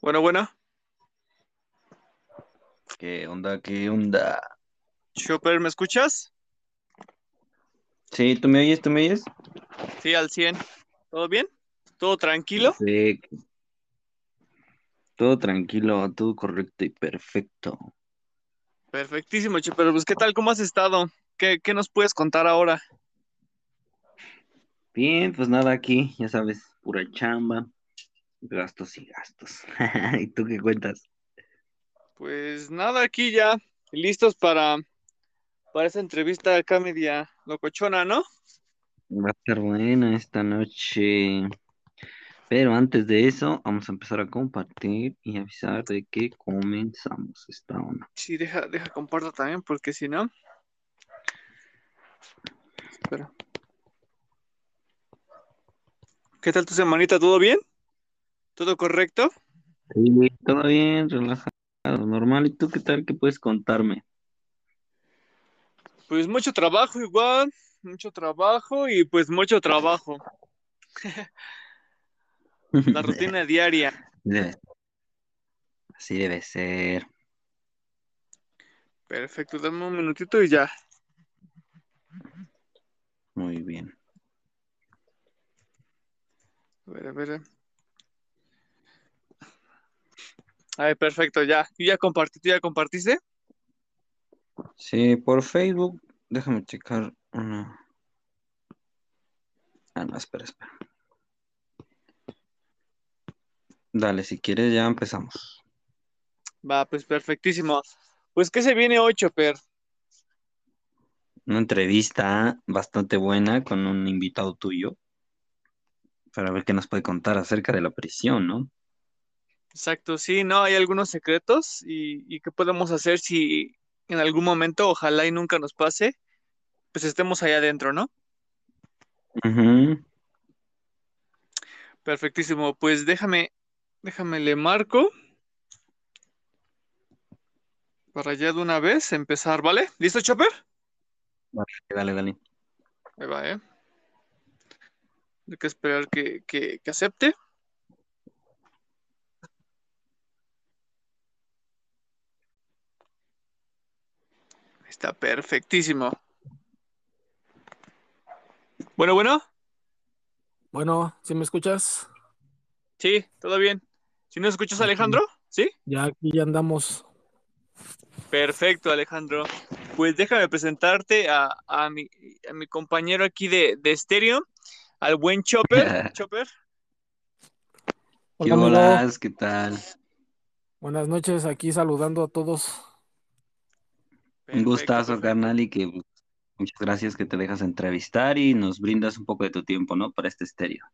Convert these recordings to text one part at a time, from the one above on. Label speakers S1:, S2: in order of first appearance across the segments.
S1: Bueno, bueno.
S2: ¿Qué onda? ¿Qué onda?
S1: Chopper, ¿me escuchas?
S2: Sí, ¿tú me oyes? ¿Tú me oyes?
S1: Sí, al 100. ¿Todo bien? ¿Todo tranquilo?
S2: Sí. Todo tranquilo, todo correcto y perfecto.
S1: Perfectísimo, Chopper. Pues, ¿qué tal? ¿Cómo has estado? ¿Qué, qué nos puedes contar ahora?
S2: Bien, pues nada, aquí, ya sabes, pura chamba, gastos y gastos. ¿Y tú qué cuentas?
S1: Pues nada, aquí ya listos para, para esa entrevista acá media locochona, ¿no?
S2: Va a estar buena esta noche. Pero antes de eso, vamos a empezar a compartir y avisar de que comenzamos esta onda.
S1: Sí, deja, deja comparto también, porque si no. Espera. ¿Qué tal tu semanita? ¿Todo bien? ¿Todo correcto?
S2: Sí, todo bien, relajado, normal. ¿Y tú qué tal? ¿Qué puedes contarme?
S1: Pues mucho trabajo igual, mucho trabajo y pues mucho trabajo. La rutina diaria.
S2: Debe- Así debe ser.
S1: Perfecto, dame un minutito y ya.
S2: Muy bien.
S1: A ver, a ver. Ay, perfecto, ya. ¿Y ya compartí? ¿Tú ya compartiste?
S2: Sí, por Facebook, déjame checar una. Ah, no, espera, espera. Dale, si quieres ya empezamos.
S1: Va, pues perfectísimo. Pues, ¿qué se viene hoy, Chopper?
S2: Una entrevista bastante buena con un invitado tuyo para ver qué nos puede contar acerca de la prisión, ¿no?
S1: Exacto, sí, ¿no? Hay algunos secretos y, y qué podemos hacer si en algún momento, ojalá y nunca nos pase, pues estemos allá adentro, ¿no? Perfectísimo. Pues déjame, déjame le marco para ya de una vez empezar, ¿vale? ¿Listo, Chopper?
S2: Vale, Dale, dale.
S1: Ahí va, ¿eh? Hay que esperar que, que, que acepte. Está perfectísimo. Bueno, bueno,
S3: Bueno, ¿sí me escuchas?
S1: sí, todo bien. ¿Si no escuchas, Alejandro? ¿Sí?
S3: Ya aquí ya andamos.
S1: Perfecto, Alejandro. Pues déjame presentarte a, a mi, a mi compañero aquí de, de estéreo, al buen Chopper. Chopper,
S2: ¿Qué
S3: Hola,
S2: hola? ¿Qué tal?
S3: Buenas noches, aquí saludando a todos.
S2: Un gustazo, carnal, y que muchas gracias que te dejas entrevistar y nos brindas un poco de tu tiempo, ¿no? Para este estéreo.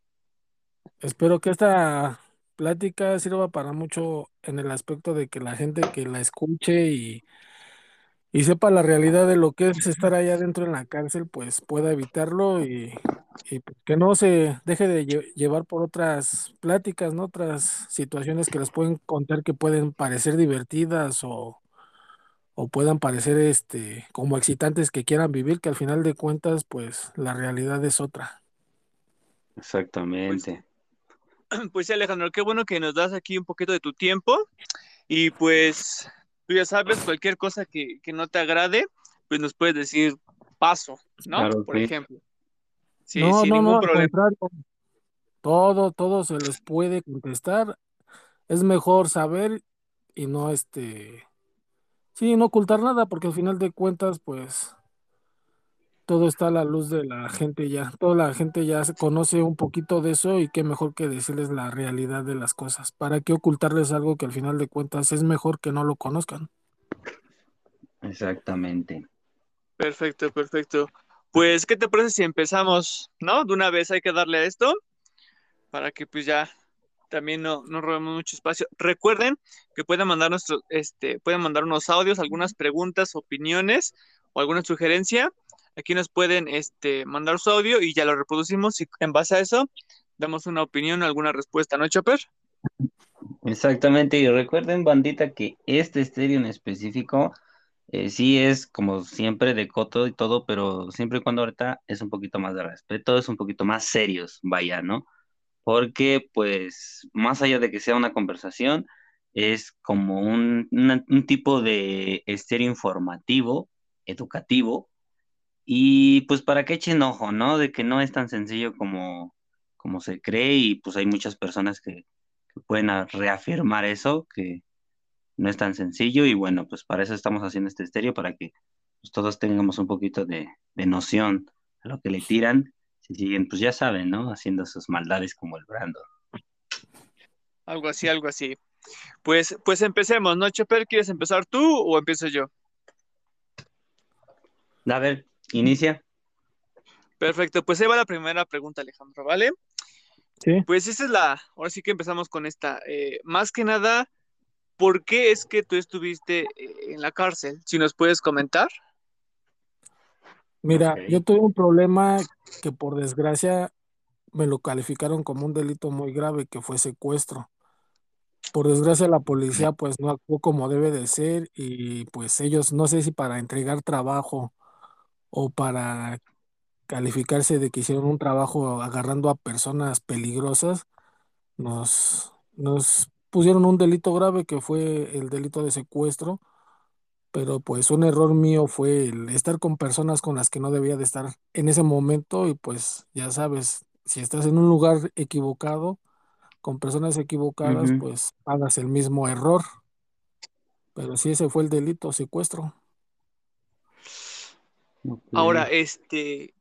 S3: Espero que esta plática sirva para mucho en el aspecto de que la gente que la escuche y, y sepa la realidad de lo que es estar allá adentro en la cárcel, pues pueda evitarlo y, y pues que no se deje de lle- llevar por otras pláticas, ¿no? Otras situaciones que les pueden contar que pueden parecer divertidas o o puedan parecer este como excitantes que quieran vivir, que al final de cuentas, pues la realidad es otra.
S1: Pues,
S2: Exactamente.
S1: pues sí, Alejandro, qué bueno que nos das aquí un poquito de tu tiempo. Y pues, tú ya sabes, cualquier cosa que, que no te agrade, pues nos puedes decir paso, ¿no?
S2: Claro,
S1: Por
S2: sí.
S1: ejemplo. Sí,
S3: No,
S1: sin
S3: no,
S1: ningún
S3: no,
S1: problema.
S3: contrario, todo, todo se les puede contestar. Es mejor saber y no este, sí, no ocultar nada, porque al final de cuentas, pues todo está a la luz de la gente ya. Toda la gente ya se conoce un poquito de eso y qué mejor que decirles la realidad de las cosas. ¿Para qué ocultarles algo que al final de cuentas es mejor que no lo conozcan?
S2: Exactamente.
S1: Perfecto, perfecto. Pues, ¿qué te parece si empezamos, no? De una vez hay que darle a esto para que pues ya también no, no robemos mucho espacio. Recuerden que pueden mandar nuestro, este, pueden mandar unos audios, algunas preguntas, opiniones o alguna sugerencia. Aquí nos pueden este, mandar su audio y ya lo reproducimos y en base a eso damos una opinión, alguna respuesta, ¿no, Chopper?
S2: Exactamente. Y recuerden, bandita, que este estéreo en específico eh, sí es como siempre de coto y todo, pero siempre y cuando ahorita es un poquito más de respeto, es un poquito más serios, vaya, ¿no? Porque pues más allá de que sea una conversación, es como un, una- un tipo de estéreo informativo, educativo, y pues para que echen ojo, ¿no? De que no es tan sencillo como, como se cree y pues hay muchas personas que, que pueden reafirmar eso, que no es tan sencillo y bueno, pues para eso estamos haciendo este estéreo, para que pues, todos tengamos un poquito de, de noción a lo que le tiran, si siguen, pues ya saben, ¿no? Haciendo sus maldades como el Brando.
S1: Algo así, algo así. Pues, pues empecemos, ¿no, Chopper? ¿Quieres empezar tú o empiezo yo?
S2: A ver, inicia.
S1: Perfecto, pues ahí va la primera pregunta, Alejandro, ¿vale?
S3: Sí.
S1: Pues esa es la, ahora sí que empezamos con esta. Eh, más que nada, ¿por qué es que tú estuviste eh, en la cárcel? Si nos puedes comentar.
S3: Mira, yo tuve un problema que por desgracia me lo calificaron como un delito muy grave, que fue secuestro. Por desgracia la policía pues no actuó como debe de ser y pues ellos no sé si para entregar trabajo o para calificarse de que hicieron un trabajo agarrando a personas peligrosas, nos, nos pusieron un delito grave que fue el delito de secuestro, pero pues un error mío fue el estar con personas con las que no debía de estar en ese momento y pues ya sabes, si estás en un lugar equivocado, con personas equivocadas,
S2: Ujú.
S3: pues hagas el mismo error. Pero sí, ese fue el delito, secuestro.
S2: Ok.
S1: Ahora, este,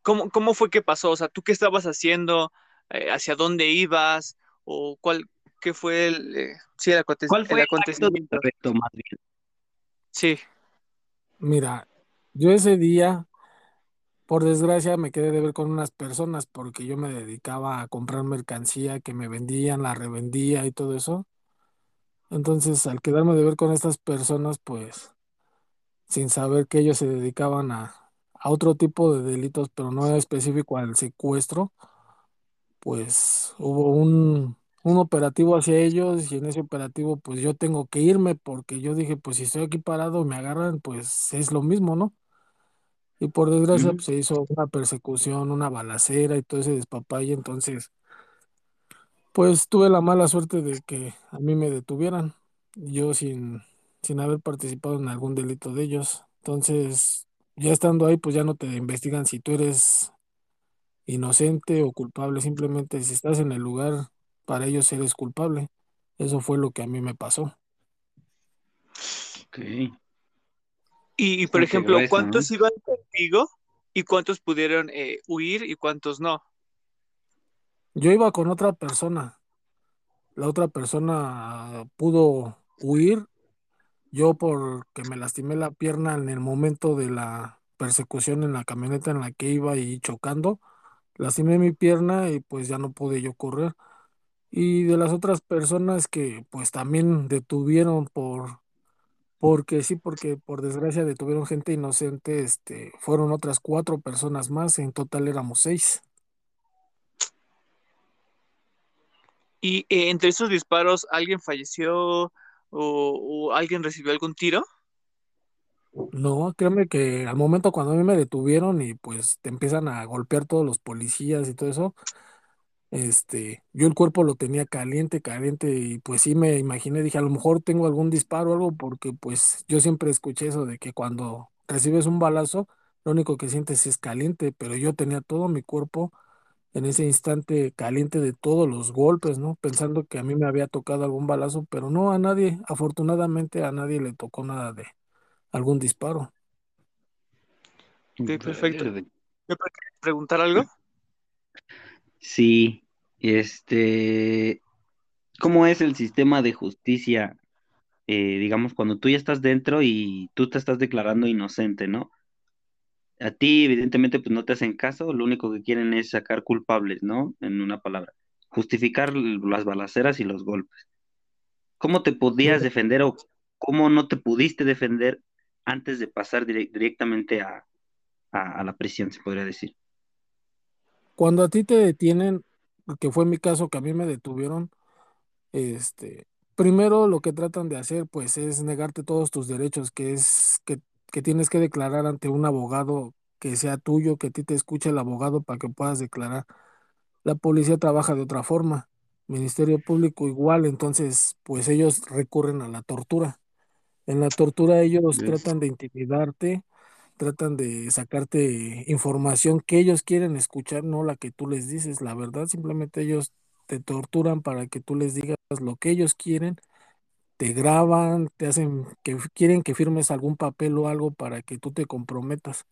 S1: ¿cómo, cómo fue que pasó? O sea, ¿tú qué estabas haciendo? Eh, ¿hacia dónde ibas? ¿O cuál, qué fue el, eh, sí, el, aconte-
S2: ¿Cuál
S1: el
S2: fue el acto de
S1: acontecimiento?
S2: arresto más bien?
S1: Sí,
S3: Mira, yo ese día, por desgracia, me quedé de ver con unas personas porque yo me dedicaba a comprar mercancía que me vendían, la revendía y todo eso. Entonces, al quedarme de ver con estas personas, pues, sin saber que ellos se dedicaban a, a otro tipo de delitos, pero no específico al secuestro, pues hubo un, un operativo hacia ellos y en ese operativo, pues yo tengo que irme porque yo dije, pues si estoy aquí parado y me agarran, pues es lo mismo, ¿no? Y por desgracia,
S2: Ujú.
S3: pues, se hizo una persecución, una balacera y todo ese despapalle. Entonces, pues tuve la mala suerte de que a mí me detuvieran, yo sin, sin haber participado en algún delito de ellos. Entonces, ya estando ahí, pues ya no te investigan si tú eres inocente o culpable. Simplemente si estás en el lugar, para ellos eres culpable. Eso fue lo que a mí me pasó.
S2: Ok.
S1: y, y, por
S2: Bastante
S1: ejemplo,
S2: grueso, ¿no?
S1: ¿cuántos iban contigo y cuántos pudieron eh, huir y cuántos no?
S3: Yo iba con otra persona. La otra persona pudo huir Yo porque me lastimé la pierna en el momento de la persecución en la camioneta en la que iba y chocando, lastimé mi pierna y pues ya no pude yo correr. Y de las otras personas que pues también detuvieron por, porque sí, porque por desgracia detuvieron gente inocente, este, fueron otras cuatro personas más, en total éramos seis.
S1: Y eh, entre esos disparos, ¿alguien falleció o, o alguien recibió algún tiro?
S3: No, créeme que al momento cuando a mí me detuvieron y pues te empiezan a golpear todos los policías y todo eso, Este, yo el cuerpo lo tenía caliente, caliente, y pues sí me imaginé, dije, a lo mejor tengo algún disparo o algo, porque pues yo siempre escuché eso de que cuando recibes un balazo, lo único que sientes es caliente, pero yo tenía todo mi cuerpo en ese instante caliente de todos los golpes, ¿no? Pensando que a mí me había tocado algún balazo, pero no a nadie, afortunadamente a nadie le tocó nada de algún disparo.
S1: Ok, perfecto.
S2: Verde.
S1: ¿Me puedes preguntar algo?
S2: Sí, este, ¿cómo es el sistema de justicia? eh, digamos, cuando tú ya estás dentro y tú te estás declarando inocente, ¿no? A ti, evidentemente, pues no te hacen caso, lo único que quieren es sacar culpables, ¿no? En una palabra, justificar las balaceras y los golpes. ¿Cómo te podías defender o cómo no te pudiste defender antes de pasar direc- directamente a, a a la prisión, se podría decir?
S3: Cuando a ti te detienen, que fue mi caso, que a mí me detuvieron, Este, primero lo que tratan de hacer, pues, es negarte todos tus derechos, que es que, que tienes que declarar ante un abogado que sea tuyo, que a ti te escuche el abogado para que puedas declarar. La policía trabaja de otra forma. Ministerio Público igual, entonces pues ellos recurren a la tortura. En la tortura ellos tratan de intimidarte, tratan de sacarte información que ellos quieren escuchar, no la que tú les dices, la verdad, simplemente ellos te torturan para que tú les digas lo que ellos quieren, te graban, te hacen que quieren que firmes algún papel o algo para que tú te comprometas.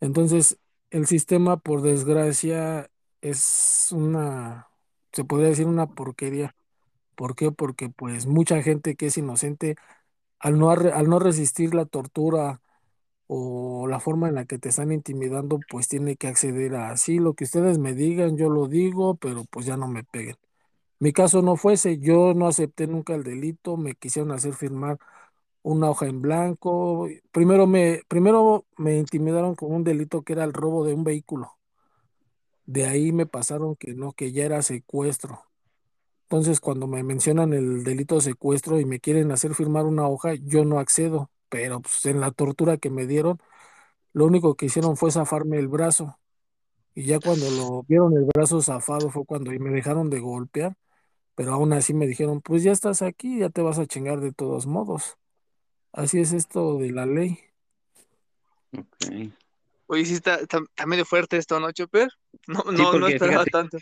S3: Entonces, el sistema, por desgracia, es una, se podría decir una porquería. ¿Por qué? Porque pues mucha gente que es inocente, al no, al no resistir la tortura o la forma en la que te están intimidando, pues tiene que acceder a sí, lo que ustedes me digan, yo lo digo, pero pues ya no me peguen. Mi caso no fuese, yo no acepté nunca el delito, me quisieron hacer firmar una hoja en blanco. Primero me, primero me intimidaron con un delito que era el robo de un vehículo. De ahí me pasaron que no, que ya era secuestro. Entonces, cuando me mencionan el delito de secuestro y me quieren hacer firmar una hoja, yo no accedo. Pero pues, en la tortura que me dieron, lo único que hicieron fue zafarme el brazo. Y ya cuando lo vieron el brazo zafado fue cuando me dejaron de golpear. Pero aún así me dijeron, pues ya estás aquí, ya te vas a chingar de todos modos. Así es esto de la ley.
S2: Ok.
S1: Oye, sí está, está, está medio fuerte esto, ¿no, Chopper? No,
S2: Sí,
S1: no, no esperaba
S2: fíjate,
S1: tanto.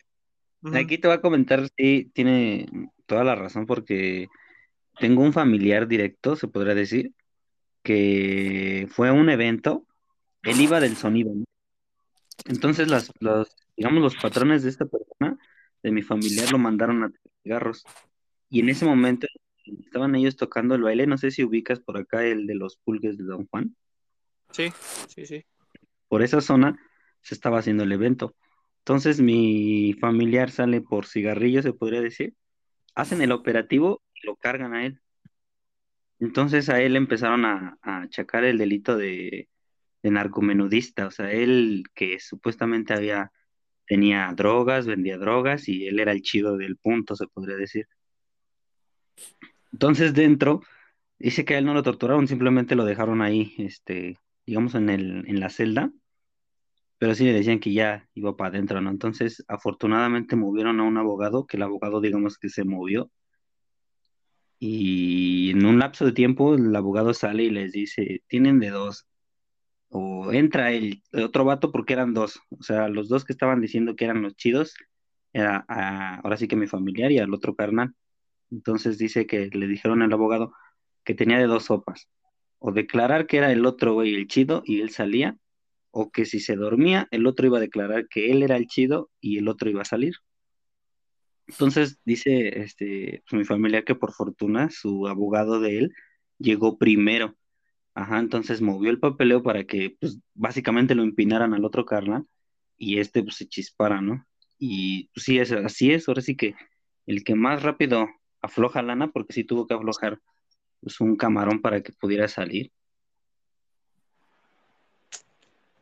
S2: Aquí te va a comentar, sí, tiene toda la razón, porque tengo un familiar directo, se podría decir, que fue un evento, él iba del sonido, ¿no? Entonces, las, los, digamos, los patrones de esta persona, de mi familiar, lo mandaron a cigarros. Y en ese momento estaban ellos tocando el baile, no sé si ubicas por acá el de los pulques de Don Juan.
S1: Sí, sí, sí.
S2: Por esa zona se estaba haciendo el evento. Entonces, mi familiar sale por cigarrillos, se podría decir, hacen el operativo y lo cargan a él. Entonces a él empezaron a, achacar el delito de, de narcomenudista, o sea, él que supuestamente había, tenía drogas, vendía drogas y él era el chido del punto, se podría decir. Entonces dentro, dice que a él no lo torturaron, simplemente lo dejaron ahí, este, digamos, en el, en la celda, pero sí le decían que ya iba para adentro, ¿no? Entonces, afortunadamente movieron a un abogado, que el abogado, digamos, que se movió y en un lapso de tiempo el abogado sale y les dice, tienen de dos. o entra el, otro vato porque eran dos, o sea, los dos que estaban diciendo que eran los chidos, era a- ahora sí que mi familiar y al otro carnal. Entonces dice que le dijeron al abogado que tenía de dos sopas, o declarar que era el otro güey el chido y él salía, o que si se dormía, el otro iba a declarar que él era el chido y el otro iba a salir. Entonces dice este, pues, mi familiar que por fortuna su abogado de él llegó primero Ajá, entonces movió el papeleo para que, pues, básicamente lo empinaran al otro carnal y este, pues, se chispara, ¿no? Y pues, sí, es, así es, ahora sí que el que más rápido afloja lana, porque sí tuvo que aflojar, pues, un camarón para que pudiera salir.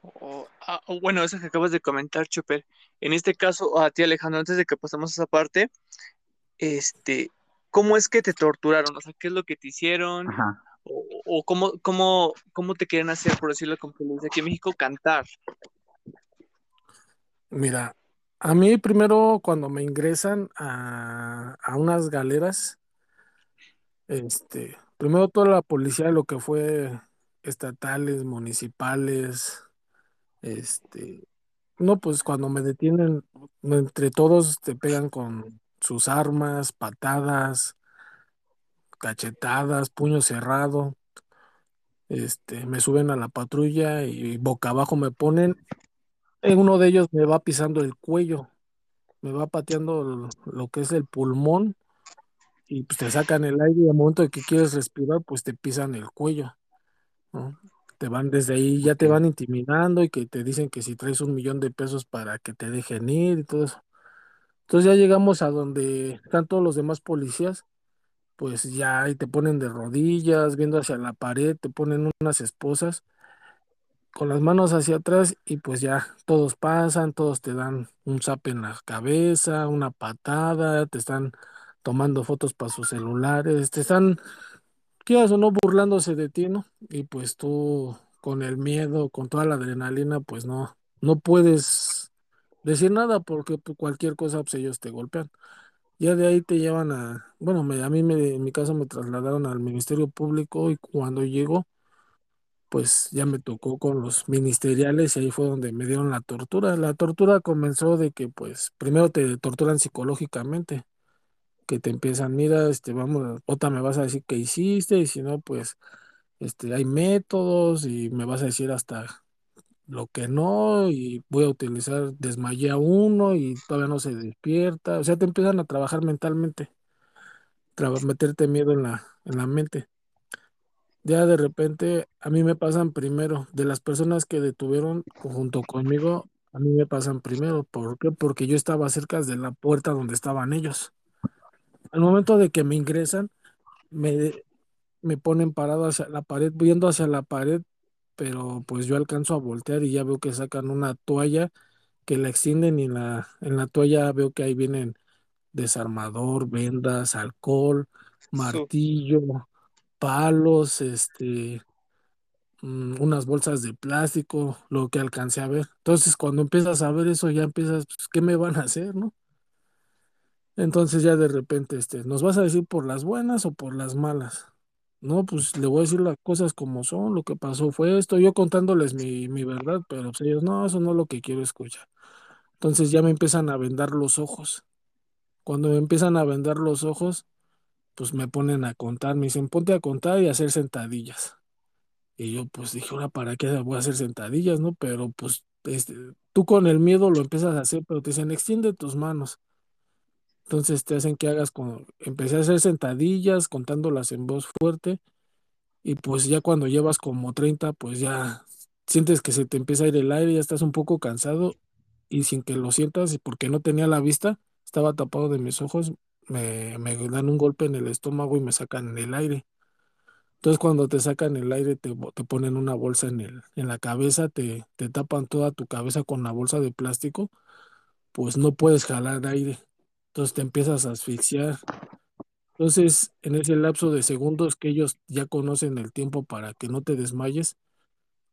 S1: O- ah, bueno, eso que acabas de comentar, Chopper. En este caso, a ti, Alejandro, antes de que pasemos a esa parte, este, ¿cómo es que te torturaron? O sea, ¿qué es lo que te hicieron?
S2: Ajá.
S1: O, o cómo, cómo, cómo te quieren hacer, por decirlo le dice aquí en México, cantar.
S3: Mira, a mí primero cuando me ingresan a, a unas galeras, este, primero toda la policía, lo que fue estatales, municipales, este, no, pues cuando me detienen, entre todos te pegan con sus armas, patadas, cachetadas, puño cerrado, este, me suben a la patrulla y boca abajo me ponen, en uno de ellos me va pisando el cuello, me va pateando lo que es el pulmón y pues te sacan el aire y al momento de que quieres respirar, pues te pisan el cuello, ¿no? Te van desde ahí, ya te van intimidando y que te dicen que si traes un millón de pesos para que te dejen ir y todo eso. Entonces ya llegamos a donde están todos los demás policías, pues ya ahí te ponen de rodillas, viendo hacia la pared, te ponen unas esposas con las manos hacia atrás y pues ya todos pasan, todos te dan un zape en la cabeza, una patada, te están tomando fotos para sus celulares, te están, quieras o no, burlándose de ti, ¿no? Y pues tú con el miedo, con toda la adrenalina, pues no, no puedes decir nada porque pues, cualquier cosa, pues ellos te golpean. Ya de ahí te llevan a, bueno, me- a mí me, en mi caso me trasladaron al Ministerio Público y cuando llego, pues ya me tocó con los ministeriales y ahí fue donde me dieron la tortura. La tortura comenzó de que pues primero te torturan psicológicamente, que te empiezan, mira, este, vamos, otra me vas a decir qué hiciste y si no, pues este, hay métodos y me vas a decir hasta lo que no y voy a utilizar, desmayé a uno y todavía no se despierta. O sea, te empiezan a trabajar mentalmente, traba- meterte miedo en la, en la mente. Ya de repente a mí me pasan primero, de las personas que detuvieron junto conmigo, a mí me pasan primero. ¿Por qué? Porque yo estaba cerca de la puerta donde estaban ellos. Al momento de que me ingresan, me, me ponen parado hacia la pared, viendo hacia la pared, pero pues yo alcanzo a voltear y ya veo que sacan una toalla que la extienden y en la, en la toalla veo que ahí vienen desarmador, vendas, alcohol, martillo, palos, este, mm, unas bolsas de plástico, lo que alcancé a ver. Entonces, cuando empiezas a ver eso, ya empiezas, pues, ¿qué me van a hacer, no? Entonces ya de repente, este, ¿nos vas a decir por las buenas o por las malas? No, pues le voy a decir las cosas como son, lo que pasó fue esto, yo contándoles mi, mi verdad, pero pues, ellos, no, eso no es lo que quiero escuchar. Entonces ya me empiezan a vendar los ojos. Cuando me empiezan a vendar los ojos, pues me ponen a contar, me dicen, ponte a contar y a hacer sentadillas. Y yo pues dije, ahora, ¿para qué voy a hacer sentadillas, no? Pero pues este, tú con el miedo lo empiezas a hacer, pero te dicen, extiende tus manos. Entonces te hacen que hagas con, empecé a hacer sentadillas, contándolas en voz fuerte, y pues ya cuando llevas como 30 pues ya sientes que se te empieza a ir el aire, ya estás un poco cansado, y sin que lo sientas, y porque no tenía la vista, estaba tapado de mis ojos, me, me dan un golpe en el estómago y me sacan el aire. Entonces cuando te sacan el aire, te, te ponen una bolsa en el, en la cabeza, te, te tapan toda tu cabeza con la bolsa de plástico, pues no puedes jalar aire. Entonces te empiezas a asfixiar. Entonces, en ese lapso de segundos que ellos ya conocen el tiempo para que no te desmayes,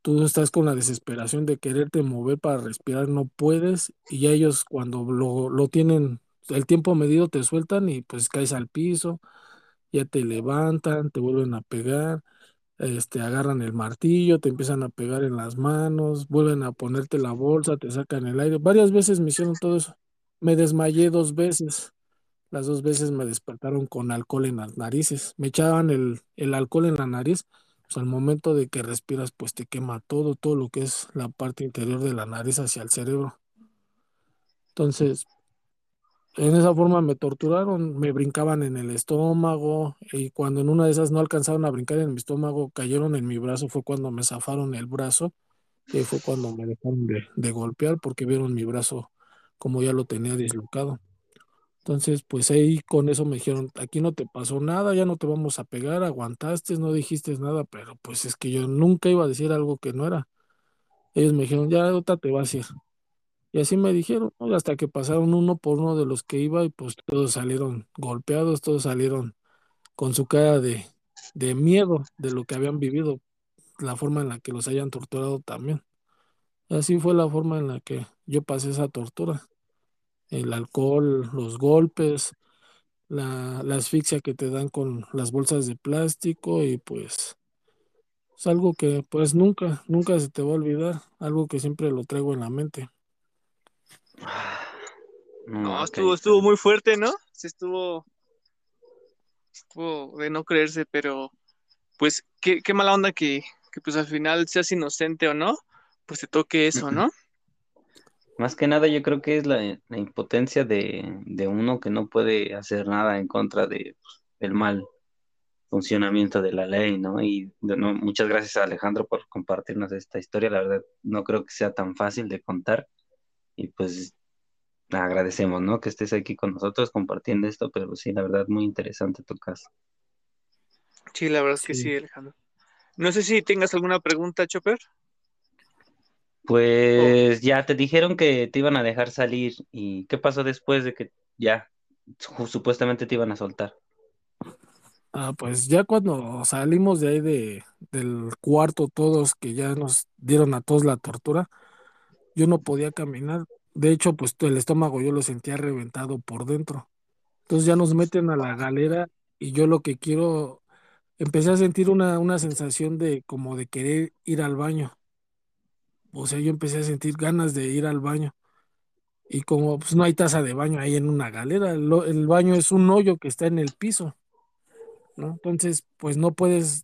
S3: tú estás con la desesperación de quererte mover para respirar, no puedes, y ya ellos cuando lo, lo tienen el tiempo medido te sueltan y pues caes al piso, ya te levantan, te vuelven a pegar, este, agarran el martillo, te empiezan a pegar en las manos, vuelven a ponerte la bolsa, te sacan el aire. Varias veces me hicieron todo eso. Me desmayé dos veces. Las dos veces me despertaron con alcohol en las narices. Me echaban el, el alcohol en la nariz. Pues al momento de que respiras, pues te quema todo, todo lo que es la parte interior de la nariz hacia el cerebro. Entonces, en esa forma me torturaron, me brincaban en el estómago y cuando en una de esas no alcanzaron a brincar en mi estómago, cayeron en mi brazo, fue cuando me zafaron el brazo y fue cuando me dejaron de, de golpear porque vieron mi brazo como ya lo tenía dislocado. Entonces, pues ahí con eso me dijeron, aquí no te pasó nada, ya no te vamos a pegar, aguantaste, no dijiste nada, pero pues es que yo nunca iba a decir algo que no era. Ellos me dijeron, ya ahorita te vas a ir. Y así me dijeron. Hasta que pasaron uno por uno de los que iba y pues todos salieron golpeados, todos salieron con su cara de, de miedo de lo que habían vivido, la forma en la que los hayan torturado también. Así fue la forma en la que yo pasé esa tortura. El alcohol, los golpes, la, la asfixia que te dan con las bolsas de plástico y pues es algo que pues nunca, nunca se te va a olvidar, algo que siempre lo traigo en la mente.
S2: No,
S1: estuvo, estuvo muy fuerte, ¿no? Sí, estuvo, estuvo de no creerse, pero pues qué, qué mala onda que, que pues al final seas inocente o no, pues te toque eso, ¿no?
S2: Más que nada, yo creo que es la, la impotencia de, de uno que no puede hacer nada en contra de pues, el mal funcionamiento de la ley, ¿no? Y no, muchas gracias a Alejandro por compartirnos esta historia. La verdad, no creo que sea tan fácil de contar. Y pues agradecemos, ¿no? Que estés aquí con nosotros compartiendo esto, pero sí, la verdad, muy interesante tu caso.
S1: Sí, la verdad es que
S3: Sí.
S1: sí, Alejandro. No sé si tengas alguna pregunta, Chopper.
S2: Pues ya te dijeron que te iban a dejar salir. ¿Y qué pasó después de que ya su- supuestamente te iban a soltar?
S3: Ah, pues ya cuando salimos de ahí de, del cuarto todos, que ya nos dieron a todos la tortura, yo no podía caminar. De hecho, pues el estómago yo lo sentía reventado por dentro. Entonces ya nos meten a la galera y yo lo que quiero, empecé a sentir una, una sensación de como de querer ir al baño. O sea, yo empecé a sentir ganas de ir al baño. Y como pues no hay taza de baño ahí en una galera, el baño es un hoyo que está en el piso. Entonces, pues no puedes,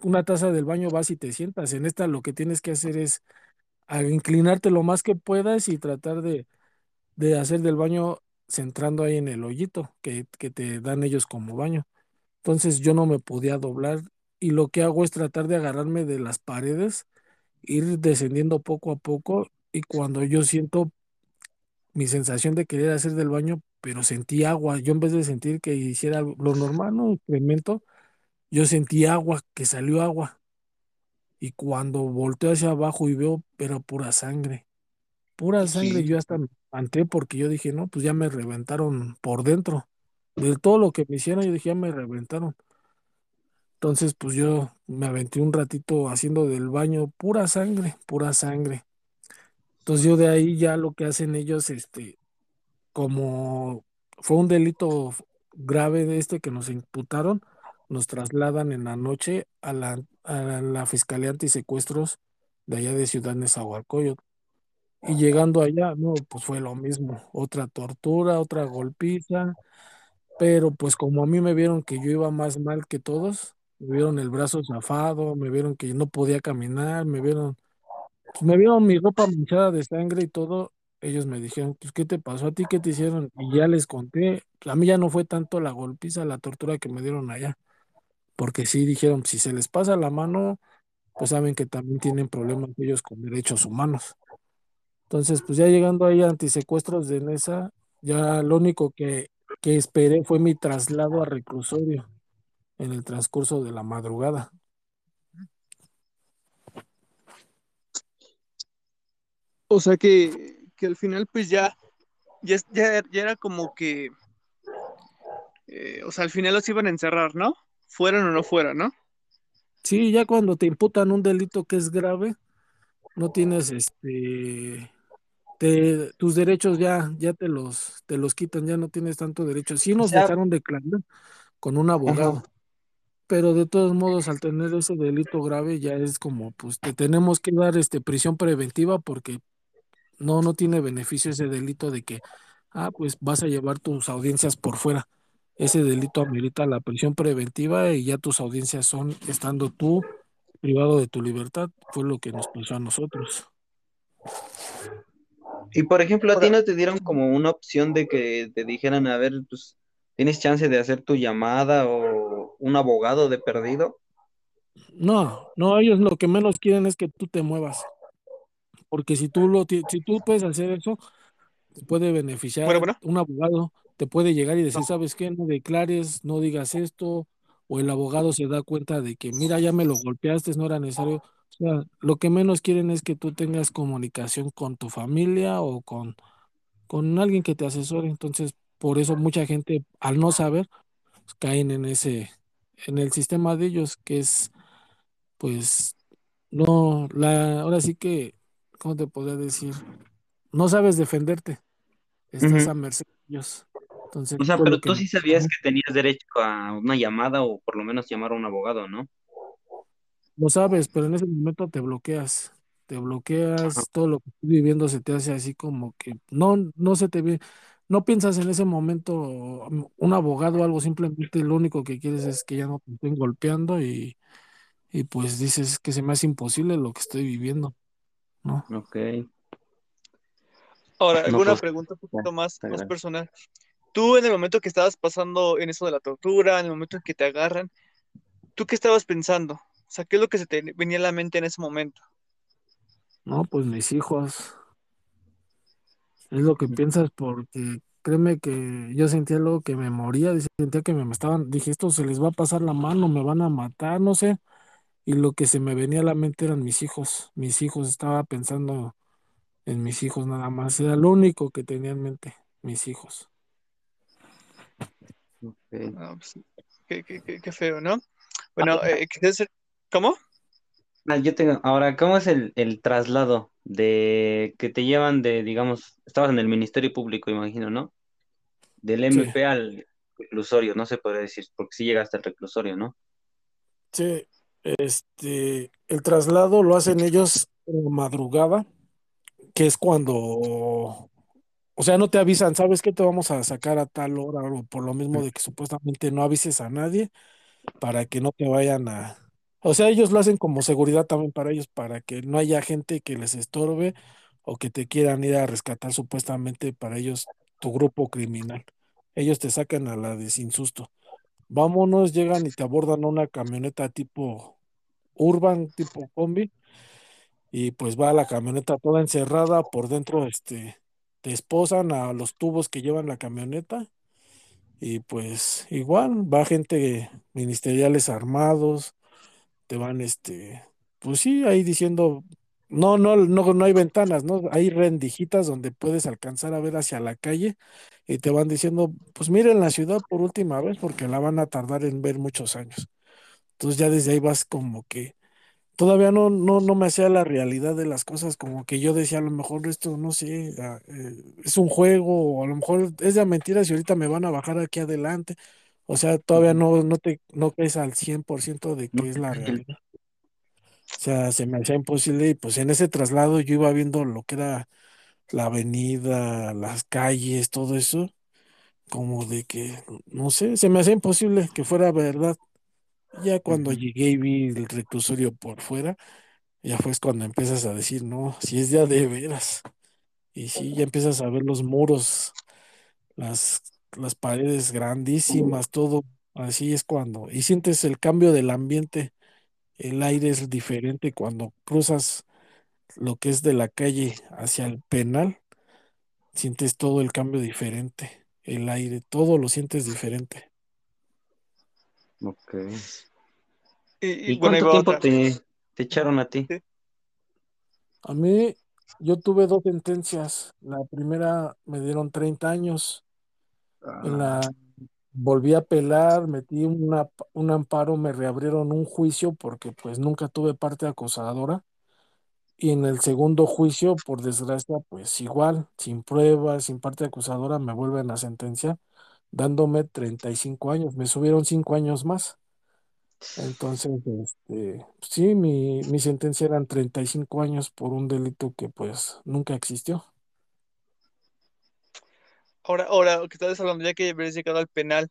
S3: una taza del baño vas y te sientas. En esta lo que tienes que hacer es inclinarte lo más que puedas y tratar de, de hacer del baño centrando ahí en el hoyito que, que te dan ellos como baño. Entonces yo no me podía doblar y lo que hago es tratar de agarrarme de las paredes, ir descendiendo poco a poco y cuando yo siento mi sensación de querer hacer del baño, pero sentí agua, yo en vez de sentir que hiciera lo normal, ¿no? Incremento, yo sentí agua, que salió agua y cuando volteo hacia abajo y veo, pero pura sangre. pura sangre, yo hasta me espanté porque yo dije, no, pues ya me reventaron por dentro. De todo lo que me hicieron, yo dije, ya me reventaron. Entonces, pues yo me aventé un ratito haciendo del baño, pura sangre, pura sangre. Entonces yo de ahí ya lo que hacen ellos, este, como fue un delito grave de este que nos imputaron, nos trasladan en la noche a la, a la Fiscalía Antisecuestros de allá de Ciudad Nezahualcóyotl. Y llegando allá, no, pues fue lo mismo, otra tortura, otra golpiza, pero pues como a mí me vieron que yo iba más mal que todos, me vieron el brazo zafado, me vieron que no podía caminar, me vieron, pues me vieron mi ropa manchada de sangre y todo, ellos me dijeron, pues ¿qué te pasó a ti? ¿Qué te hicieron? Y ya les conté, a mí ya no fue tanto la golpiza, la tortura que me dieron allá, porque sí dijeron, si se les pasa la mano, pues saben que también tienen problemas ellos con derechos humanos. Entonces, pues ya llegando ahí a antisecuestros de Nesa, ya lo único que, que esperé fue mi traslado a reclusorio en el transcurso de la madrugada.
S1: O sea que, que al final pues ya, ya, ya, ya era como que, eh, o sea, al final los iban a encerrar, ¿no? Fueran o no fueran, ¿no?
S3: Sí, ya cuando te imputan un delito que es grave, no tienes este, te- tus derechos ya, ya te los, te los quitan, ya no tienes tanto derecho. Sí nos
S2: sea,
S3: dejaron declarar con un
S2: ajá,
S3: abogado, pero de todos modos, al tener ese delito grave, ya es como, pues te tenemos que dar este prisión preventiva porque no, no tiene beneficio ese delito de que, ah, pues vas a llevar tus audiencias por fuera. Ese delito amerita la prisión preventiva y ya tus audiencias son estando tú privado de tu libertad. Fue lo que nos pasó a nosotros.
S2: Y por ejemplo, a ti no te dieron como una opción de que te dijeran, a ver, pues tienes chance de hacer tu llamada o un abogado de perdido.
S3: No, no, ellos lo que menos quieren es que tú te muevas, porque si tú lo, si tú puedes hacer eso, te puede beneficiar
S1: bueno,
S3: un abogado, te puede llegar y
S1: no.
S3: decir, ¿sabes qué? No declares, no digas esto, o el abogado se da cuenta de que, mira, ya me lo golpeaste, no era necesario. O sea, lo que menos quieren es que tú tengas comunicación con tu familia o con, con alguien que te asesore. Entonces, por eso mucha gente, al no saber, pues, caen en ese, en el sistema de ellos, que es, pues, no, la, ahora sí que, ¿cómo te podría decir? No sabes defenderte estás a merced de ellos. Entonces,
S2: O sea, pero tú sí sabías que tenías derecho a una llamada o por lo menos llamar a un abogado, ¿no?
S3: Lo sabes, pero en ese momento te bloqueas. Te
S2: Ajá,
S3: bloqueas, todo lo que estás viviendo se te hace así como que no, no se te ve, no piensas en ese momento um, un abogado o algo, simplemente lo único que quieres es que ya no te estén golpeando y, y pues dices que se me hace imposible lo que estoy viviendo, ¿no?
S2: ok.
S1: Ahora,
S2: No,
S1: alguna
S2: pues
S1: pregunta un poquito más, más personal. Tú en el momento que estabas pasando en eso de la tortura, en el momento en que te agarran, ¿tú qué estabas pensando? O sea, ¿qué es lo que se te venía a la mente en ese momento?
S3: No, pues mis hijos, es lo que piensas porque créeme que yo sentía luego que me moría, sentía que me, me estaban, dije, esto se les va a pasar la mano, me van a matar, no sé, y lo que se me venía a la mente eran mis hijos, mis hijos, estaba pensando en mis hijos nada más, era lo único que tenía en mente, mis hijos.
S2: Ok.
S1: Ah, pues, qué, qué- qué- qué feo, ¿no? Bueno,
S2: Ahora,
S1: eh, ¿quieres hacer- ¿cómo?
S2: Ah, yo tengo, ahora, ¿cómo es el, el traslado de que te llevan de, digamos, estabas en el Ministerio Público, imagino, ¿no? Del
S3: Sí,
S2: MP al, reclusorio, no se podría decir, porque sí llega hasta el reclusorio, ¿no?
S3: Sí, este, el traslado lo hacen ellos en madrugada, que es cuando, o sea, no te avisan, ¿sabes qué? Te vamos a sacar a tal hora, o por lo mismo de que supuestamente no avises a nadie para que no te vayan a... O sea, ellos lo hacen como seguridad también para ellos, para que no haya gente que les estorbe o que te quieran ir a rescatar supuestamente para ellos tu grupo criminal. Ellos te sacan a la de sin susto. Vámonos, llegan y te abordan una camioneta tipo urban, tipo combi, y pues va la camioneta toda encerrada por dentro, este, te esposan a los tubos que llevan la camioneta y pues igual va gente ministeriales armados, te van este, pues sí, ahí diciendo, no, no, no, no hay ventanas, ¿no? Hay rendijitas donde puedes alcanzar a ver hacia la calle y te van diciendo, pues miren la ciudad por última vez porque la van a tardar en ver muchos años. Entonces ya desde ahí vas como que todavía no, no, no me hacía la realidad de las cosas, como que yo decía, a lo mejor esto, no sé, ah, eh, es un juego, o a lo mejor es de mentiras y ahorita me van a bajar aquí adelante. O sea, todavía no, no te no crees al 100% de
S2: No
S3: que es la realidad. O sea, se me hacía imposible y pues en ese traslado yo iba viendo lo que era la avenida, las calles, todo eso, como de que, no sé, se me hacía imposible que fuera verdad. Ya cuando llegué y vi el reclusorio por fuera, ya fue cuando empiezas a decir, no, si es ya de veras. Y sí, ya empiezas a ver los muros, las, las paredes grandísimas, todo. Así es cuando, y sientes el cambio del ambiente, el aire es diferente cuando cruzas lo que es de la calle hacia el penal, sientes todo el cambio diferente, el aire, todo lo sientes diferente.
S2: Ok.
S1: Y, y
S2: ¿Y
S1: bueno, ahí
S2: cuánto tiempo te, te echaron a ti?
S3: A mí, yo tuve dos sentencias. La primera me dieron 30 años.
S2: Ah,
S3: la volví a apelar, metí una, un amparo, me reabrieron un juicio porque pues nunca tuve parte acosadora. Y en el segundo juicio, por desgracia, pues igual, sin pruebas, sin parte acusadora, me vuelven a sentenciar, dándome 35 años. Me subieron 5 años más. Entonces, este, sí, mi, mi sentencia eran 35 años por un delito que pues nunca existió.
S1: Ahora, ahora que estás hablando, ya que habías llegado al penal,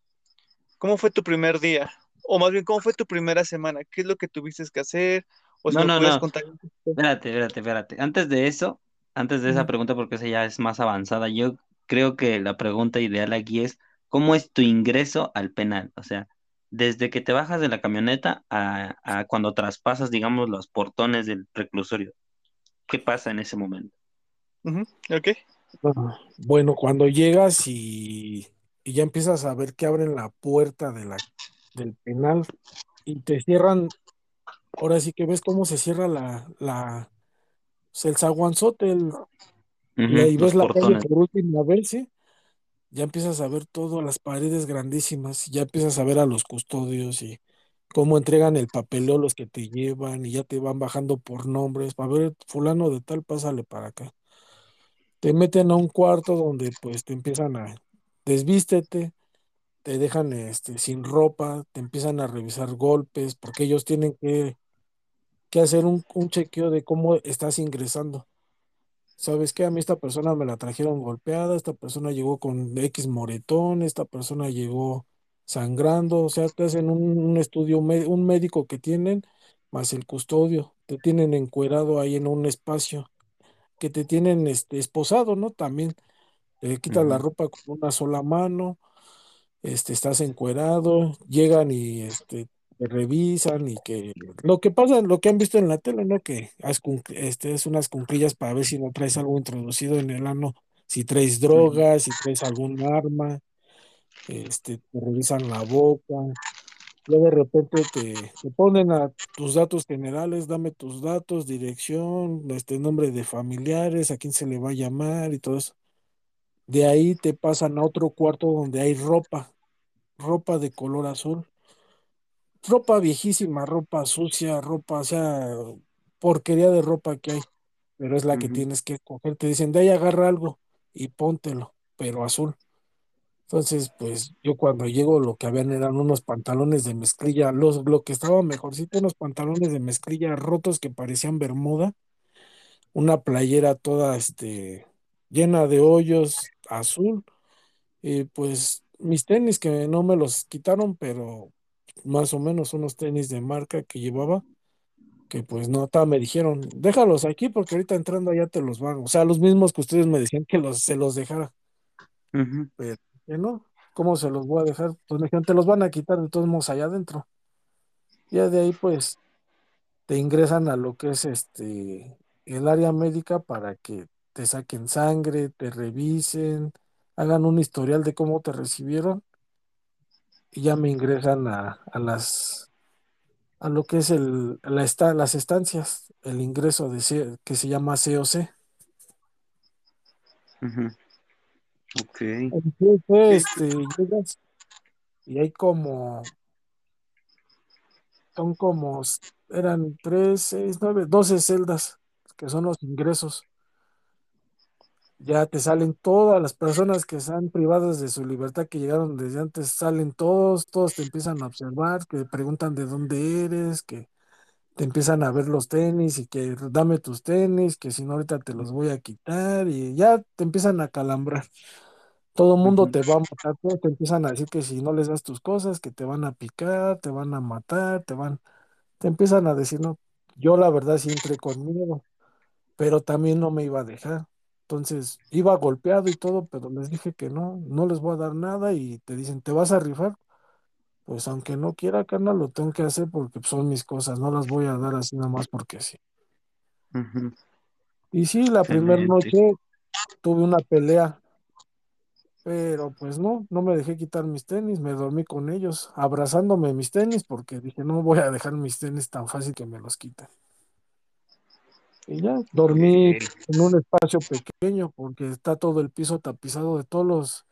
S1: ¿cómo fue tu primer día? O más bien, ¿cómo fue tu primera semana? ¿Qué es lo que tuviste que hacer? O
S2: No, no, no.
S1: contar.
S2: Espérate, espérate, espérate. Antes de eso, antes de esa pregunta, porque esa ya es más avanzada, yo creo que la pregunta ideal aquí es, ¿cómo es tu ingreso al penal? O sea, desde que te bajas de la camioneta a, a cuando traspasas, digamos, los portones del reclusorio. ¿Qué pasa en ese momento?
S1: Ujú, Ok.
S3: Ah, Bueno, cuando llegas y, y ya empiezas a ver que abren la puerta de la, del penal y te cierran, ahora sí que ves cómo se cierra la, la, pues, el zaguanzote, el- y ves la calle por última vez, ¿sí? Ya empiezas a ver todas las paredes grandísimas, ya empiezas a ver a los custodios y cómo entregan el papeleo los que te llevan y ya te van bajando por nombres, para ver, fulano de tal, pásale para acá. Te meten a un cuarto donde pues te empiezan a desvístete, te dejan este, sin ropa, te empiezan a revisar golpes, porque ellos tienen que, que hacer un, un chequeo de cómo estás ingresando. ¿Sabes qué? A mí esta persona me la trajeron golpeada, esta persona llegó con X moretón, esta persona llegó sangrando, o sea, te hacen un, un estudio, un médico que tienen, más el custodio, te tienen encuerado ahí en un espacio, que te tienen este, esposado, ¿no? También te quitan la ropa con una sola mano, este, estás encuerado, llegan y este, te revisan y que lo que pasa, lo que han visto en la tele, ¿no? Que haz este, es unas cunclillas para ver si no traes algo introducido en el ano, si traes drogas, si traes algún arma, este, te revisan la boca, ya de repente te, te ponen a tus datos generales, dame tus datos, dirección, este nombre de familiares, a quién se le va a llamar y todo eso. De ahí te pasan a otro cuarto donde hay ropa ropa de color azul, ropa viejísima, ropa sucia, ropa, o sea, porquería de ropa que hay, pero es la que tienes que coger. Te dicen, de ahí agarra algo y póntelo, pero azul. Entonces, pues yo cuando llego lo que habían eran unos pantalones de mezclilla, los, lo que estaba mejorcito, unos pantalones de mezclilla rotos que parecían bermuda, una playera toda este, llena de hoyos azul, y pues mis tenis que no me los quitaron, pero más o menos unos tenis de marca que llevaba, que pues no, ta, me dijeron, déjalos aquí porque ahorita entrando allá te los van, o sea, los mismos que ustedes me decían que los, se los dejara. Pero que no, ¿cómo se los voy a dejar? Pues me dijeron, te los van a quitar de todos modos allá adentro. Ya de ahí, pues, te ingresan a lo que es este el área médica para que te saquen sangre, te revisen, hagan un historial de cómo te recibieron y ya me ingresan a, a las a lo que es el la esta- las estancias, el ingreso de que se llama COC.
S2: ujú. Ok.
S3: Este, llegas y hay como Son como, eran tres, seis, nueve, doce celdas, que son los ingresos. Ya te salen todas las personas que están privadas de su libertad, que llegaron desde antes, salen todos, todos te empiezan a observar, que preguntan de dónde eres, que te empiezan a ver los tenis y que dame tus tenis, que si no ahorita te los voy a quitar y ya te empiezan a calambrar. Todo el mundo te va a matar, todos te empiezan a decir que si no les das tus cosas, que te van a picar, te van a matar, te van te empiezan a decir, no, yo la verdad sí entré con miedo, pero también no me iba a dejar. Entonces, iba golpeado y todo, pero les dije que no, no les voy a dar nada y te dicen, ¿te vas a rifar? Pues aunque no quiera, carnal, lo tengo que hacer porque pues, son mis cosas, no las voy a dar así nada más porque sí. Y sí, la primera noche tuve una pelea, pero pues no, no me dejé quitar mis tenis, me dormí con ellos, abrazándome mis tenis porque dije, no voy a dejar mis tenis tan fácil que me los quiten. Y ya dormí en un espacio pequeño porque está todo el piso tapizado de todos los,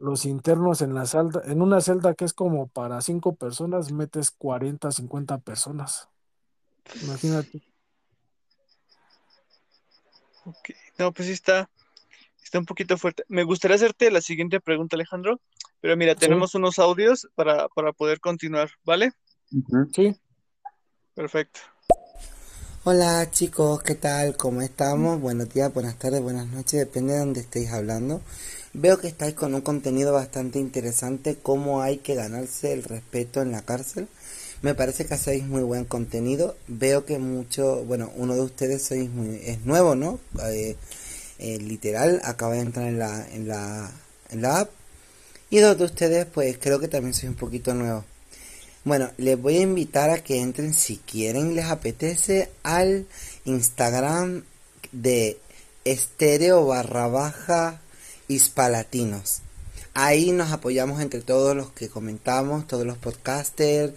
S3: los internos en la celda. En una celda que es como para cinco personas, metes 40 50 personas. Imagínate.
S1: Ok. No, pues sí está, está un poquito fuerte. Me gustaría hacerte la siguiente pregunta, Alejandro, pero mira,
S3: Sí,
S1: tenemos unos audios para, para poder continuar, ¿vale?
S3: Sí.
S1: Perfecto.
S4: Hola chicos, ¿qué tal? ¿Cómo estamos? Buenos días, buenas tardes, buenas noches, depende de donde estéis hablando. Veo que estáis con un contenido bastante interesante, cómo hay que ganarse el respeto en la cárcel. Me parece que hacéis muy buen contenido. Veo que mucho, bueno, uno de ustedes sois muy, es nuevo, ¿no? Eh, eh, literal, acaba de entrar en la, en la, en la app. Y dos de ustedes, pues creo que también sois un poquito nuevos. Bueno, les voy a invitar a que entren si quieren, les apetece, al Instagram de estéreo barra baja hispalatinos. Ahí nos apoyamos entre todos los que comentamos, todos los podcasters.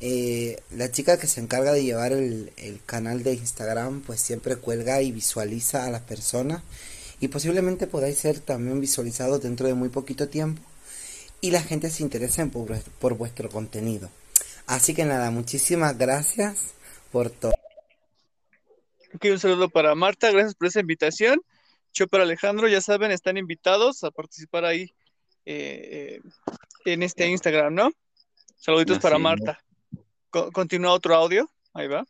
S4: Eh, la chica que se encarga de llevar el, el canal de Instagram, pues siempre cuelga y visualiza a las personas. Y posiblemente podáis ser también visualizados dentro de muy poquito tiempo. Y la gente se interese por, por vuestro contenido. Así que nada, muchísimas gracias por todo.
S1: Ok, un saludo para Marta, gracias por esa invitación. Para Alejandro, ya saben, están invitados a participar ahí eh, eh, en este Instagram, ¿no? Saluditos para
S2: Así.
S1: Marta. Co- continúa otro audio, ahí va.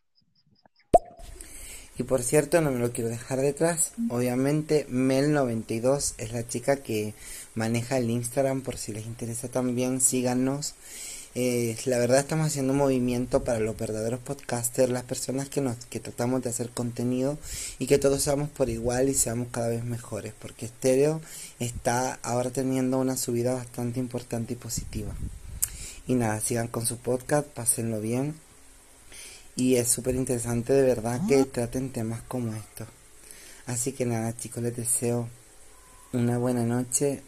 S4: Y por cierto, no me lo quiero dejar detrás. Obviamente, Mel92 es la chica que maneja el Instagram. Por si les interesa también, síganos. Eh, la verdad estamos haciendo un movimiento para los verdaderos podcasters, las personas que nos que tratamos de hacer contenido y que todos seamos por igual y seamos cada vez mejores, porque Stereo está ahora teniendo una subida bastante importante y positiva. Y nada, sigan con su podcast, pásenlo bien. Y es súper interesante de verdad que traten temas como estos. Así que nada, chicos, les deseo una buena noche,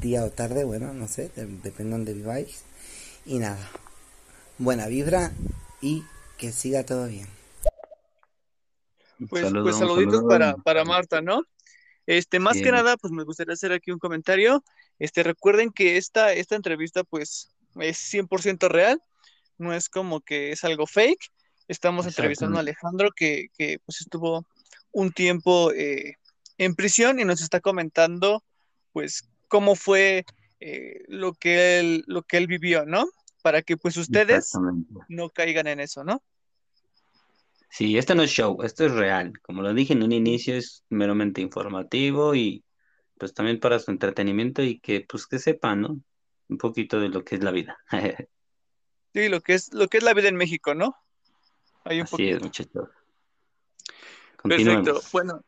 S4: día o tarde, bueno, no sé, de- depende de donde viváis. Y nada, buena vibra y que siga todo bien.
S1: Pues,
S2: Saludo,
S1: pues saluditos
S2: saludo.
S1: para, para Marta, ¿no? Este, más que nada, pues me gustaría hacer aquí un comentario. Este, recuerden que esta, esta entrevista, pues, es 100% real. No es como que es algo fake. Estamos entrevistando a Alejandro, que, que, pues estuvo un tiempo eh, en prisión y nos está comentando, pues, cómo fue eh, lo que él, lo que él vivió, ¿no? Para que pues ustedes no caigan en eso, ¿no?
S2: Sí, esto no es show, esto es real. Como lo dije en un inicio, es meramente informativo y pues también para su entretenimiento y que pues que sepan, ¿no? Un poquito de lo que es la vida.
S1: Sí, lo que es, lo que es la vida en México, ¿no? Hay un
S2: Así es,
S1: poquito.
S2: muchachos.
S1: Perfecto. Bueno,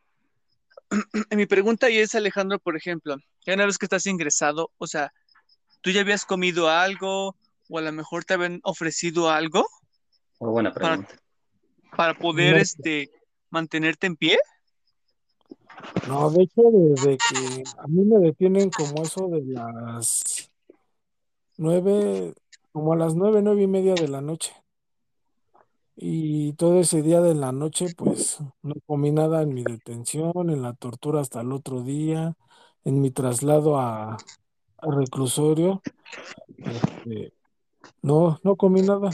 S1: mi pregunta ahí es, Alejandro, por ejemplo, ya una vez que estás ingresado, o sea, ¿tú ya habías comido algo o a lo mejor te habían ofrecido algo
S2: Oh, buena
S1: para, poder
S3: No,
S1: este, mantenerte en pie?
S3: no, de hecho, desde que a mí me detienen como eso de las nueve, como a las nueve, nueve y media de la noche. Y todo ese día de la noche, pues no comí nada en mi detención, en la tortura hasta el otro día, en mi traslado a, a reclusorio. Este, no, no comí nada.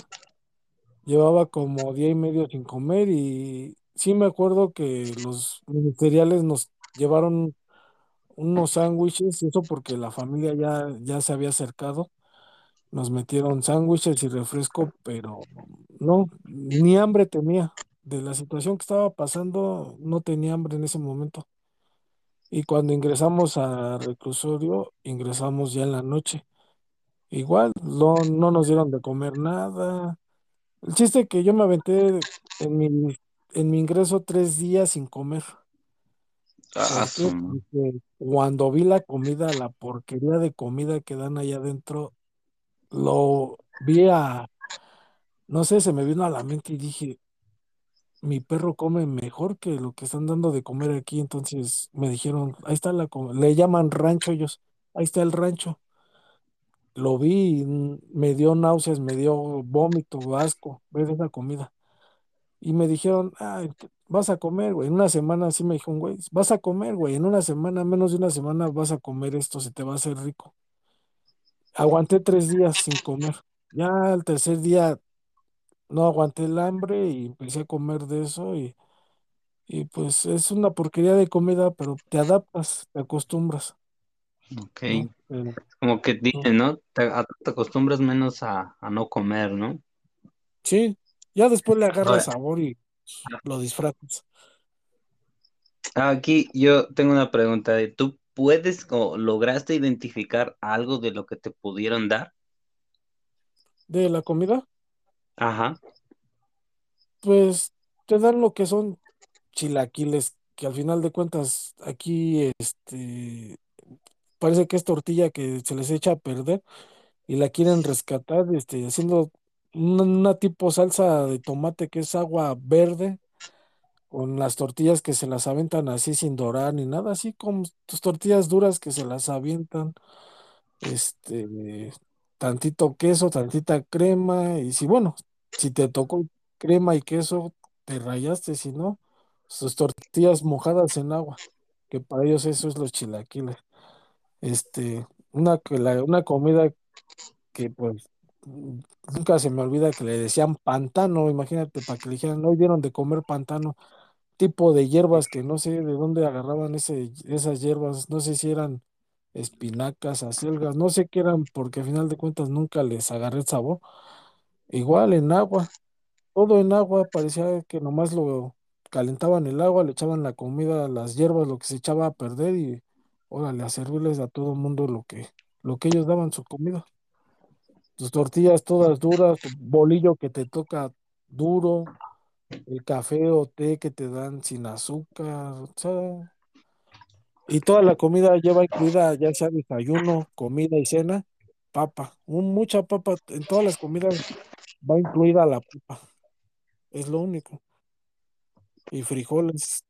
S3: Llevaba como día y medio sin comer y sí me acuerdo que los ministeriales nos llevaron unos sándwiches, eso porque la familia ya, ya se había acercado. Nos metieron sándwiches y refresco, pero no, ni hambre tenía. De la situación que estaba pasando, no tenía hambre en ese momento. Y cuando ingresamos a reclusorio, ingresamos ya en la noche. Igual, no, no nos dieron de comer nada. El chiste que yo me aventé en mi, en mi ingreso tres días sin comer.
S2: Ah,
S3: Porque cuando vi la comida, la porquería de comida que dan allá adentro, lo vi a, no sé, se me vino a la mente y dije, mi perro come mejor que lo que están dando de comer aquí. Entonces me dijeron, ahí está la, le llaman rancho ellos, ahí está el rancho. Lo vi y me dio náuseas, me dio vómito, asco, ver esa comida. Y me dijeron, "Ay, vas a comer, güey. En una semana, así me dijo un güey, vas a comer, güey. En una semana, menos de una semana, vas a comer esto, se te va a hacer rico. Aguanté tres días sin comer. Ya el tercer día no aguanté el hambre y empecé a comer de eso y, y pues es una porquería de comida, pero te adaptas, te acostumbras,
S2: ok.
S3: ¿no? El-
S2: Como que dicen, ¿no? Te, a- te acostumbras menos a, a no comer, ¿no?
S3: Sí, ya después le agarras
S2: Ahora,
S3: sabor y lo disfrutas.
S2: aquí yo tengo una pregunta de, ¿tú puedes o lograste identificar algo de lo que te pudieron dar?
S3: De la comida,
S2: Ajá.
S3: pues te dan lo que son chilaquiles, que al final de cuentas aquí este parece que es tortilla que se les echa a perder y la quieren rescatar, este, haciendo una, una tipo salsa de tomate que es agua verde, con las tortillas que se las aventan así sin dorar ni nada, así como tus tortillas duras que se las avientan, este, tantito queso, tantita crema, y si bueno, si te tocó crema y queso, te rayaste, si no, sus tortillas mojadas en agua, que para ellos eso es los chilaquiles. Este, una, la- una comida que pues nunca se me olvida que le decían pantano, imagínate, para que le dijeran, hoy dieron de comer pantano, tipo de hierbas que no sé de dónde agarraban ese, esas hierbas, no sé si eran espinacas, acelgas, no sé qué eran, porque al final de cuentas nunca les agarré el sabor. Igual en agua, todo en agua, parecía que nomás lo calentaban el agua, le echaban la comida, las hierbas, lo que se echaba a perder y órale, a servirles a todo mundo lo que, lo que ellos daban su comida. Tus tortillas todas duras, bolillo que te toca duro, el café o té que te dan sin azúcar, y toda la comida lleva incluida ya sea desayuno, comida y cena, papa, un- mucha papa, en todas las comidas va incluida la papa, es lo único. Y frijoles,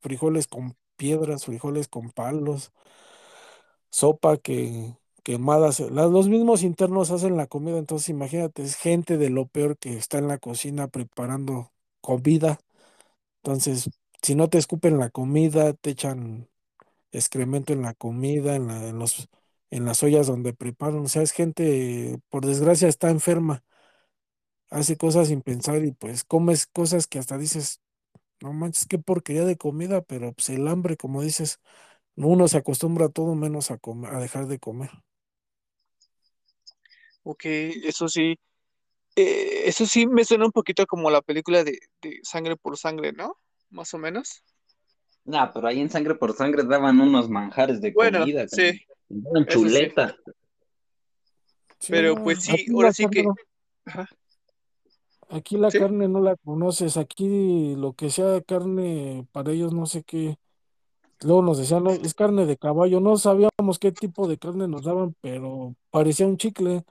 S3: frijoles con piedras, frijoles con palos, sopa que quemadas, los mismos internos hacen la comida, entonces imagínate, es gente de lo peor que está en la cocina preparando comida, entonces si no te escupen la comida, te echan excremento en la comida, en la- en los, en las ollas donde preparan, o sea, es gente, por desgracia, está enferma, hace cosas sin pensar y pues comes cosas que hasta dices, no manches, qué porquería de comida, pero pues el hambre, como dices, uno se acostumbra a todo menos a comer, a dejar de comer.
S1: Ok, eso sí. Eh, eso sí me suena un poquito como la película de, de Sangre por Sangre, ¿no? Más o menos.
S2: Nah, pero ahí en Sangre por Sangre daban unos manjares de
S1: Bueno,
S2: comida,
S1: sí,
S2: daban chuleta.
S3: Sí,
S1: Pero
S3: no,
S1: pues sí,
S3: aquí
S1: ahora
S3: la
S1: sí que. Ajá,
S3: aquí la
S1: sí.
S3: carne no la conoces, aquí lo que sea carne para ellos no sé qué. Luego nos decían, "No, es carne de caballo, no sabíamos qué tipo de carne nos daban, pero parecía un chicle.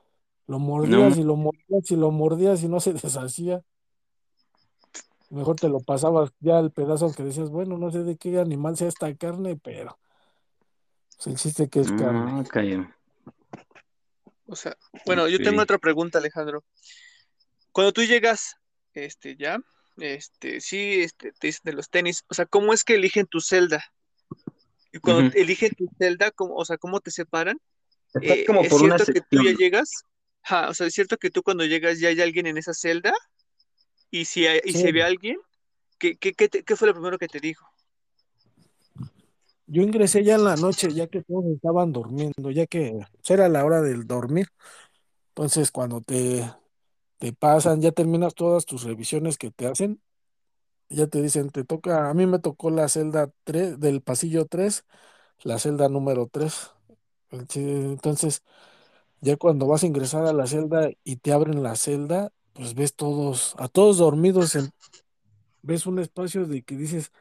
S3: Lo
S2: No,
S3: mordías y lo mordías y lo mordías y no se deshacía. Mejor te lo pasabas ya el pedazo que decías, bueno, no sé de qué animal sea esta carne, pero pues, el chiste que es carne.
S2: no, cayó.
S1: O sea, bueno, yo tengo otra pregunta, Alejandro. Cuando tú llegas, este, ya, este, sí, este, te dicen de los tenis, o sea, ¿cómo es que eligen tu celda? Y cuando
S2: Ujú.
S1: eligen tu celda, ¿cómo, o sea, cómo te separan?
S2: Está
S1: Eh,
S2: como
S1: ¿es
S2: una
S1: cierto que tú ya llegas? Ajá, o sea, ¿es cierto que tú cuando llegas ya hay alguien en esa celda? Y si, hay- y
S3: Sí,
S1: se ve alguien, ¿qué, qué, qué, te- qué fue lo primero que te dijo?
S3: yo ingresé ya en la noche, ya que todos estaban durmiendo, ya que pues, era la hora del dormir. Entonces, cuando te, te pasan, ya terminas todas tus revisiones que te hacen, ya te dicen, te toca, a mí me tocó la celda 3 del pasillo 3, la celda número 3. Entonces, ya cuando vas a ingresar a la celda y te abren la celda, pues ves todos, a todos dormidos, en- ves un espacio de que dices,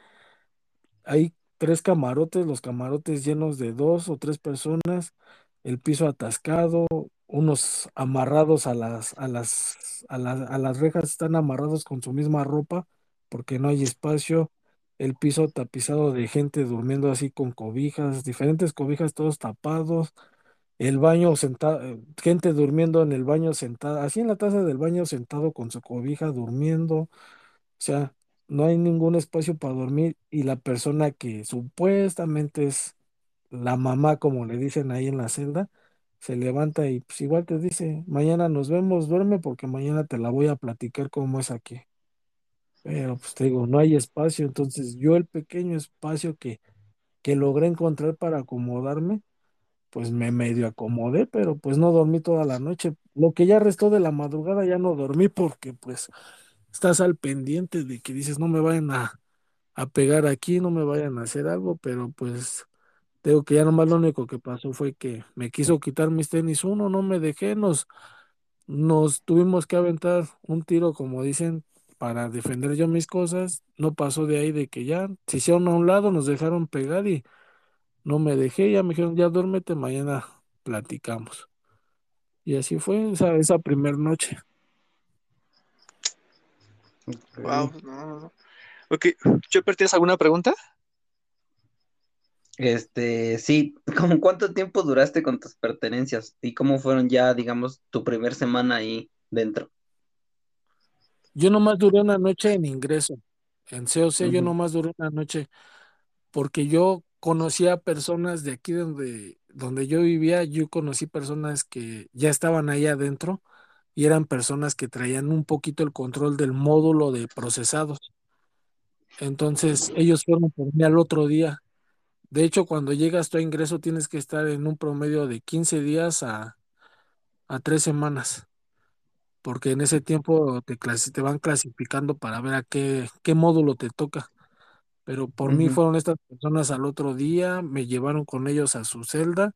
S3: hay tres camarotes, los camarotes llenos de dos o tres personas, el piso atascado, unos amarrados a las, a las, a las, a las rejas están amarrados con su misma ropa porque no hay espacio, el piso tapizado de gente durmiendo así con cobijas, diferentes cobijas todos tapados, el baño sentado, gente durmiendo en el baño sentada, así en la taza del baño sentado con su cobija durmiendo. O sea, no hay ningún espacio para dormir y la persona que supuestamente es la mamá, como le dicen ahí en la celda, se levanta y pues igual te dice, mañana nos vemos, duerme porque mañana te la voy a platicar cómo es aquí. Pero pues te digo, no hay espacio, entonces yo el pequeño espacio que, que logré encontrar para acomodarme, pues me medio acomodé, pero pues no dormí toda la noche. Lo que ya restó de la madrugada ya no dormí porque pues estás al pendiente de que dices, no me vayan a, a pegar aquí, no me vayan a hacer algo, pero pues tengo que ya nomás lo único que pasó fue que me quiso quitar mis tenis uno, no me dejé, nos, nos tuvimos que aventar un tiro, como dicen, para defender yo mis cosas, no pasó de ahí de que ya se hicieron a un lado, nos dejaron pegar y no me dejé, ya me dijeron, ya duérmete, mañana platicamos. Y así fue esa, esa primera noche.
S1: Wow,
S2: Ok.
S1: no, no, no. Ok, ¿Chopper, ¿tienes alguna pregunta?
S2: Este, sí, ¿cómo cuánto tiempo duraste con tus pertenencias? ¿Y cómo fueron ya, digamos, tu primer semana ahí dentro?
S3: Yo nomás duré una noche en ingreso. En COC yo
S2: Ujú,
S3: nomás duré una noche porque yo conocía personas de aquí donde, donde yo vivía, yo conocí personas que ya estaban ahí adentro y eran personas que traían un poquito el control del módulo de procesados. Entonces ellos fueron por mí al otro día. De hecho, cuando llegas a ingreso tienes que estar en un promedio de 15 días a, a 3 semanas, porque en ese tiempo te, te van clasificando para ver a qué, qué módulo te toca. Pero por mí
S2: ujú.
S3: fueron estas personas al otro día, me llevaron con ellos a su celda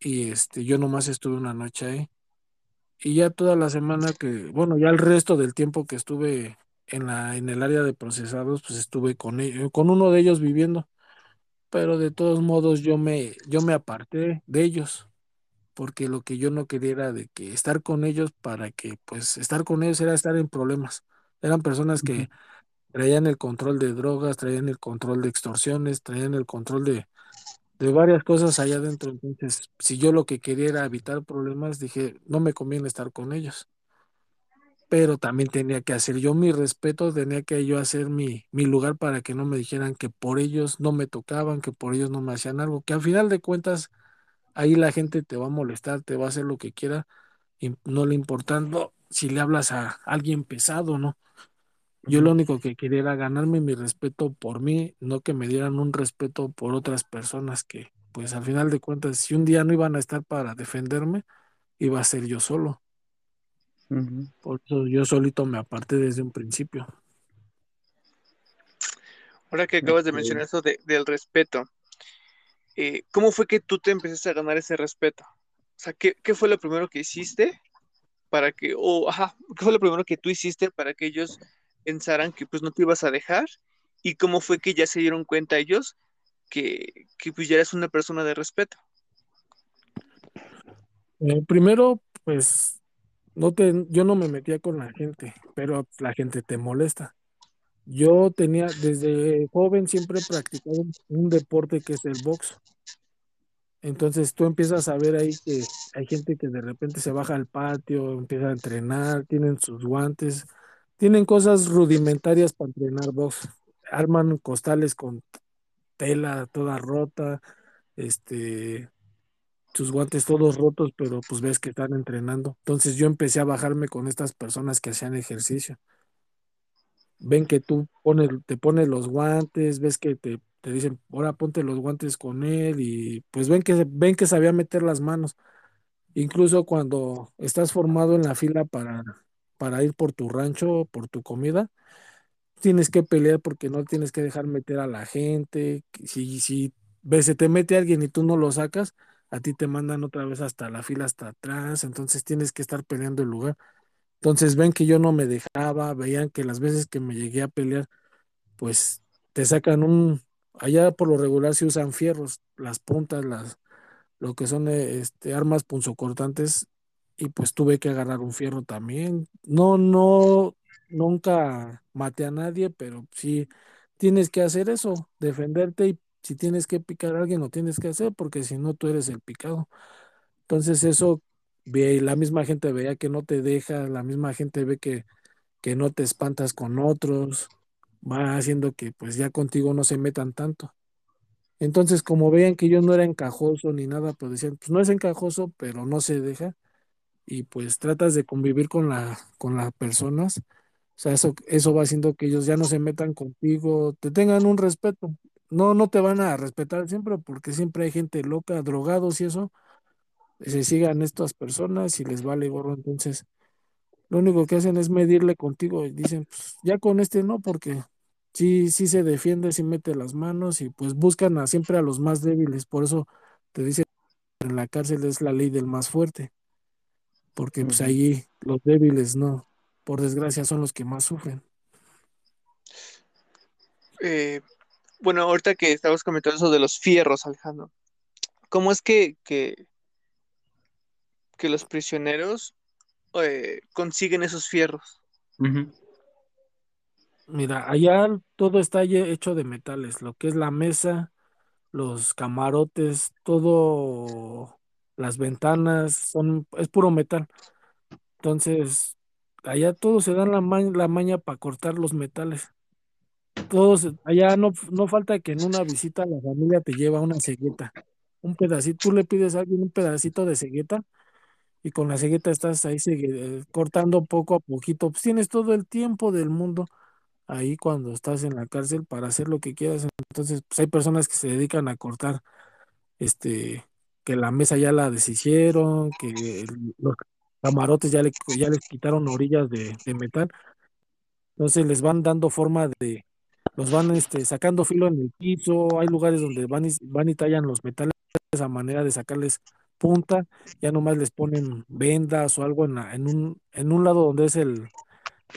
S3: y este, yo nomás estuve una noche ahí. Y ya toda la semana que, bueno, ya el resto del tiempo que estuve en la, en el área de procesados, pues estuve con ellos, con uno de ellos viviendo. Pero de todos modos yo me, yo me aparté de ellos, porque lo que yo no quería era de que estar con ellos para que, pues, estar con ellos era estar en problemas. Eran personas
S2: Ujú,
S3: que traían el control de drogas, traían el control de extorsiones, traían el control de, de varias cosas allá adentro. Entonces, si yo lo que quería era evitar problemas, dije, no me conviene estar con ellos. Pero también tenía que hacer yo mi respeto, tenía que yo hacer mi, mi lugar para que no me dijeran que por ellos no me tocaban, que por ellos no me hacían algo, que al final de cuentas ahí la gente te va a molestar, te va a hacer lo que quiera, y no le importando si le hablas a alguien pesado, ¿no? Yo lo único que quería era ganarme mi respeto por mí, no que me dieran un respeto por otras personas que, pues al final de cuentas, si un día no iban a estar para defenderme, iba a ser yo solo. Por eso yo solito me aparté desde un principio.
S1: Ahora que acabas de mencionar eso de- del respeto, eh, ¿cómo fue que tú te empezaste a ganar ese respeto? O sea, ¿qué, qué fue lo primero que hiciste para que, o, ajá, qué fue lo primero que tú hiciste para que ellos pensaran que pues no te ibas a dejar? ¿Y cómo fue que ya se dieron cuenta ellos que, que pues ya eres una persona de respeto?
S3: Eh, primero, pues, no te, yo no me metía con la gente, pero la gente te molesta. Yo tenía, desde joven siempre he practicado un, deporte que es el box. Entonces tú empiezas a ver ahí que hay gente que de repente se baja al patio, empieza a entrenar, tienen sus guantes, tienen cosas rudimentarias para entrenar box. Arman costales con tela toda rota, este, sus guantes todos rotos, pero pues ves que están entrenando. Entonces yo empecé a bajarme con estas personas que hacían ejercicio. Ven que tú te pones los guantes, ves que te, te dicen, ahora ponte los guantes con él y pues ven que, ven que sabía meter las manos. Incluso cuando estás formado en la fila para, para ir por tu rancho, por tu comida, tienes que pelear porque no tienes que dejar meter a la gente. Si, si ves, se te mete alguien y tú no lo sacas, a ti te mandan otra vez hasta la fila, hasta atrás, entonces tienes que estar peleando el lugar. Entonces ven que yo no me dejaba, veían que las veces que me llegué a pelear, pues te sacan un, allá por lo regular se usan fierros, las puntas, las, lo que son eh, este, armas punzocortantes, y pues tuve que agarrar un fierro también. No, no, nunca maté a nadie, pero sí tienes que hacer eso, defenderte y si tienes que picar a alguien lo tienes que hacer porque si no tú eres el picado. Entonces eso, la misma gente veía que no te deja, la misma gente ve que, que no te espantas con otros, va haciendo que pues ya contigo no se metan tanto. Entonces, como veían que yo no era encajoso ni nada, pues decían, pues no es encajoso, pero no se deja. Y pues tratas de convivir con la, con las personas. O sea, eso, eso va haciendo que ellos ya no se metan contigo, te tengan un respeto. No, no te van a respetar siempre porque siempre hay gente loca, drogados y eso. Se sigan estas personas y les vale gorro. Entonces, lo único que hacen es medirle contigo y dicen, pues ya con este no, porque sí, sí se defiende, sí mete las manos y pues buscan a, siempre a los más débiles. Por eso te dicen en la cárcel es la ley del más fuerte, porque pues allí los débiles no, por desgracia son los que más sufren.
S1: Eh, bueno, ahorita que estabas comentando eso de los fierros, Alejandro, ¿cómo es que, que, que los prisioneros eh, consiguen esos fierros?
S3: Mira, allá todo está hecho de metales, lo que es la mesa, los camarotes, todo, las ventanas, son, es puro metal. Entonces, allá todos se dan la, ma- maña para cortar los metales. Todos, allá no, no falta que en una visita la familia te lleva una cegueta, un pedacito, tú le pides a alguien un pedacito de cegueta y con la cegueta estás ahí eh, cortando poco a poquito. Pues tienes todo el tiempo del mundo ahí cuando estás en la cárcel para hacer lo que quieras. Entonces, pues hay personas que se dedican a cortar, este, que la mesa ya la deshicieron, que los camarotes ya, le, les quitaron orillas de, de metal. Entonces les van dando forma de, los van este, sacando filo en el piso. Hay lugares donde van y, van y tallan los metales a manera de sacarles punta. Ya nomás les ponen vendas o algo en, la- en un, en un lado donde es el,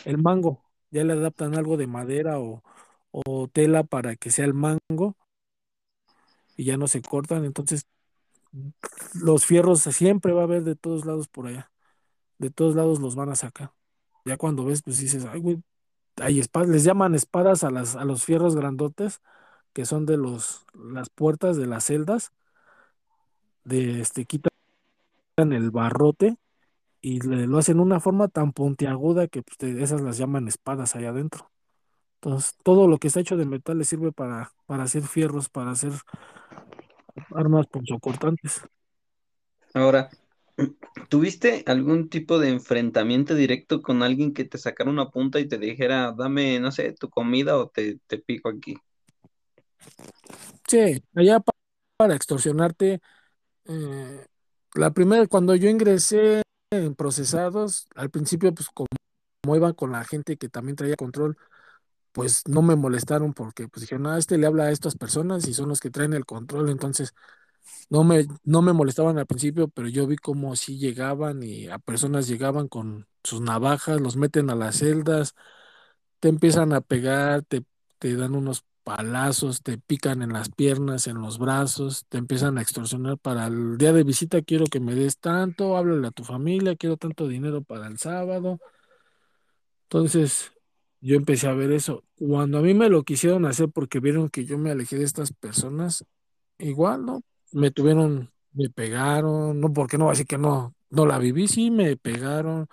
S3: el mango. Ya le adaptan algo de madera o, o tela para que sea el mango y ya no se cortan. Entonces, los fierros siempre va a haber de todos lados por allá. De todos lados los van a sacar. Ya cuando ves, pues dices, ay, güey, hay espadas, les llaman espadas a las, a los fierros grandotes, que son de los, las puertas de las celdas, de este, quitan el barrote y lo hacen de una forma tan puntiaguda que pues, esas las llaman espadas allá adentro. Entonces, todo lo que está hecho de metal le sirve para, para hacer fierros, para hacer armas punzocortantes.
S2: Ahora, ¿tuviste algún tipo de enfrentamiento directo con alguien que te sacara una punta y te dijera, dame, no sé, tu comida o te, te pico aquí?
S3: Sí, allá pa- para extorsionarte, eh, La primera, cuando yo ingresé en procesados, al principio, pues como, como iban con la gente que también traía control, pues no me molestaron porque pues dijeron, ah, este le habla a estas personas y son los que traen el control, entonces no me, no me molestaban al principio, pero yo vi como sí llegaban y a personas llegaban con sus navajas, los meten a las celdas, te empiezan a pegar, te, te dan unos palazos, te pican en las piernas, en los brazos, te empiezan a extorsionar para el día de visita, quiero que me des tanto, háblale a tu familia, quiero tanto dinero para el sábado. Entonces, yo empecé a ver eso. Cuando a mí me lo quisieron hacer porque vieron que yo me alejé de estas personas, igual, ¿no? Me tuvieron, me pegaron, no, porque no, así que no, no la viví, sí, me pegaron,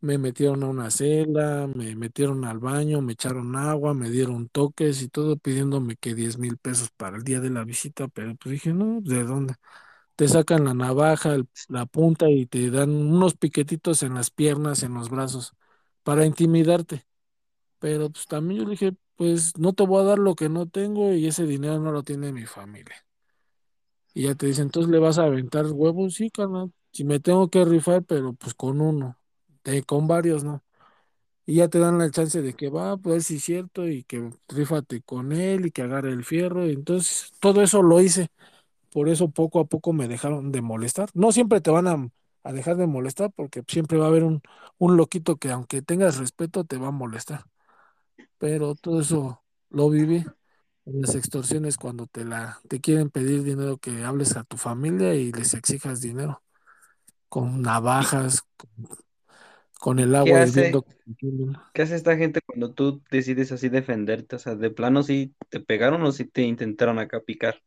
S3: me metieron a una celda, me metieron al baño, me echaron agua, me dieron toques y todo pidiéndome que diez mil pesos para el día de la visita, pero pues dije, no, ¿de dónde? Te sacan la navaja, la punta y te dan unos piquetitos en las piernas, en los brazos, para intimidarte. Pero pues también yo dije, pues no te voy a dar lo que no tengo y ese dinero no lo tiene mi familia. Y ya te dicen, entonces le vas a aventar huevos, sí, carnal. Si me tengo que rifar, pero pues con uno, de, con varios, ¿no? Y ya te dan la chance de que va, pues sí cierto, y que rífate con él y que agarre el fierro. Y entonces todo eso lo hice. Por eso poco a poco me dejaron de molestar. No siempre te van a, a dejar de molestar, porque siempre va a haber un, un loquito que aunque tengas respeto, te va a molestar. Pero todo eso lo viví en las extorsiones cuando te la, te quieren pedir dinero que hables a tu familia y les exijas dinero con
S2: ¿Y,
S3: navajas, con el
S2: qué
S3: agua hirviendo.
S2: hace, qué hace esta gente cuando tú decides así defenderte? O sea, de plano si te pegaron o si te intentaron acá picar.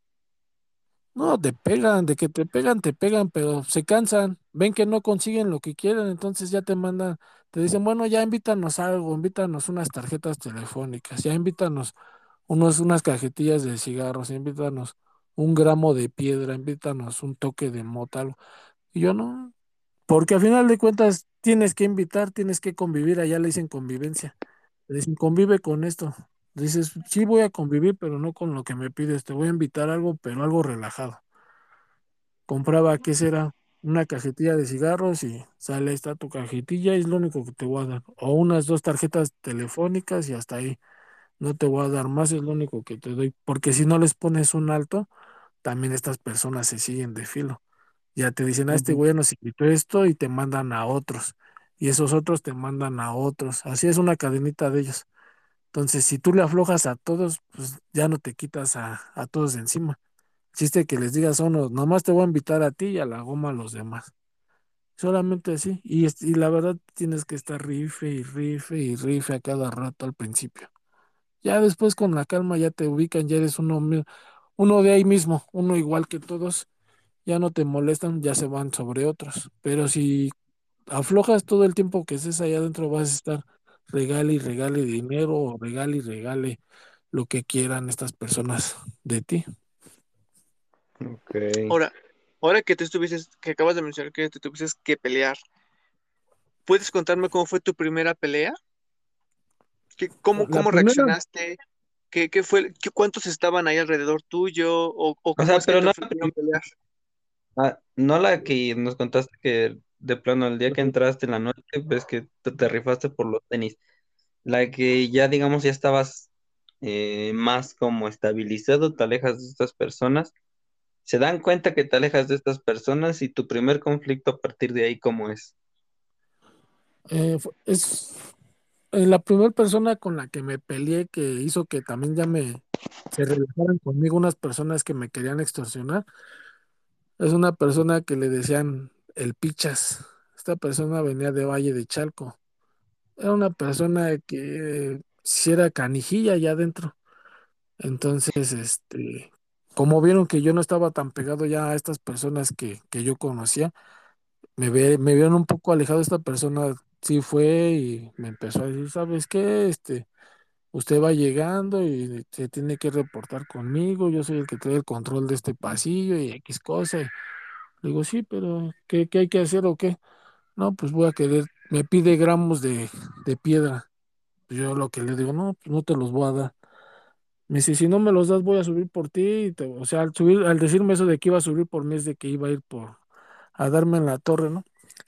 S3: No, te pegan, de que te pegan, te pegan, pero se cansan, ven que no consiguen lo que quieren, entonces ya te mandan, te dicen, bueno, ya invítanos algo, invítanos unas tarjetas telefónicas, ya invítanos unos, unas cajetillas de cigarros, invítanos un gramo de piedra, invítanos un toque de mota. Y yo no, porque al final de cuentas tienes que invitar, tienes que convivir, allá le dicen convivencia, le dicen convive con esto. Dices, sí voy a convivir, pero no con lo que me pides, te voy a invitar algo, pero algo relajado compraba, ¿qué será? Una cajetilla de cigarros y sale, está tu cajetilla y es lo único que te voy a dar. O unas dos tarjetas telefónicas y hasta ahí. No te voy a dar más, es lo único que te doy. Porque si no les pones un alto, también estas personas se siguen de filo. Ya te dicen, a este
S2: Ujú.
S3: güey nos invitó esto y te mandan a otros. Y esos otros te mandan a otros. Así es una cadenita de ellos. Entonces, si tú le aflojas a todos, pues ya no te quitas a, a todos de encima. Chiste que les digas a uno, nomás te voy a invitar a ti y a la goma a los demás. Solamente así. Y, y la verdad tienes que estar rife y rife y rife a cada rato al principio. Ya después con la calma ya te ubican, ya eres uno, uno de ahí mismo, uno igual que todos, ya no te molestan, ya se van sobre otros. Pero si aflojas todo el tiempo que estés allá adentro, vas a estar regale y regale dinero o regale y regale lo que quieran estas personas de ti.
S2: Ok.
S1: Ahora, ahora que te estuvieses, que acabas de mencionar que te tuvieses que pelear, ¿puedes contarme cómo fue tu primera pelea? ¿Qué, cómo,
S3: La
S1: cómo
S3: primera,
S1: reaccionaste? ¿Qué, qué fue, qué- cuántos estaban ahí alrededor tuyo? ¿O, o
S2: O
S1: cómo
S2: sea, pero no,
S1: pelear?
S2: Ah, no la que nos contaste que de plano el día que entraste en la noche, ves que te, te rifaste por los tenis. La que ya, digamos, ya estabas eh, más como estabilizado, te alejas de estas personas, se dan cuenta que te alejas de estas personas y tu primer conflicto a partir de ahí, ¿cómo es?
S3: eh, es eh, la primera persona con la que me peleé que hizo que también ya me se relajaran conmigo unas personas que me querían extorsionar. Es una persona que le decían el Pichas. Esta persona venía de Valle de Chalco. Era una persona que si era canijilla allá adentro. Entonces, este, como vieron que yo no estaba tan pegado ya a estas personas que, que yo conocía, me, ve, me vieron un poco alejado. Esta persona sí fue y me empezó a decir, ¿sabes qué? Este, usted va llegando y se tiene que reportar conmigo. Yo soy el que trae el control de este pasillo y X cosa. Digo, sí, pero ¿qué, qué hay que hacer o qué? No, pues voy a querer, me pide gramos de, de piedra. Yo lo que le digo, no, pues no te los voy a dar. Me dice, si no me los das, voy a subir por ti. te- o sea, al subir, al decirme eso de que iba a subir por mí es de que iba a ir por a darme en la torre, ¿no?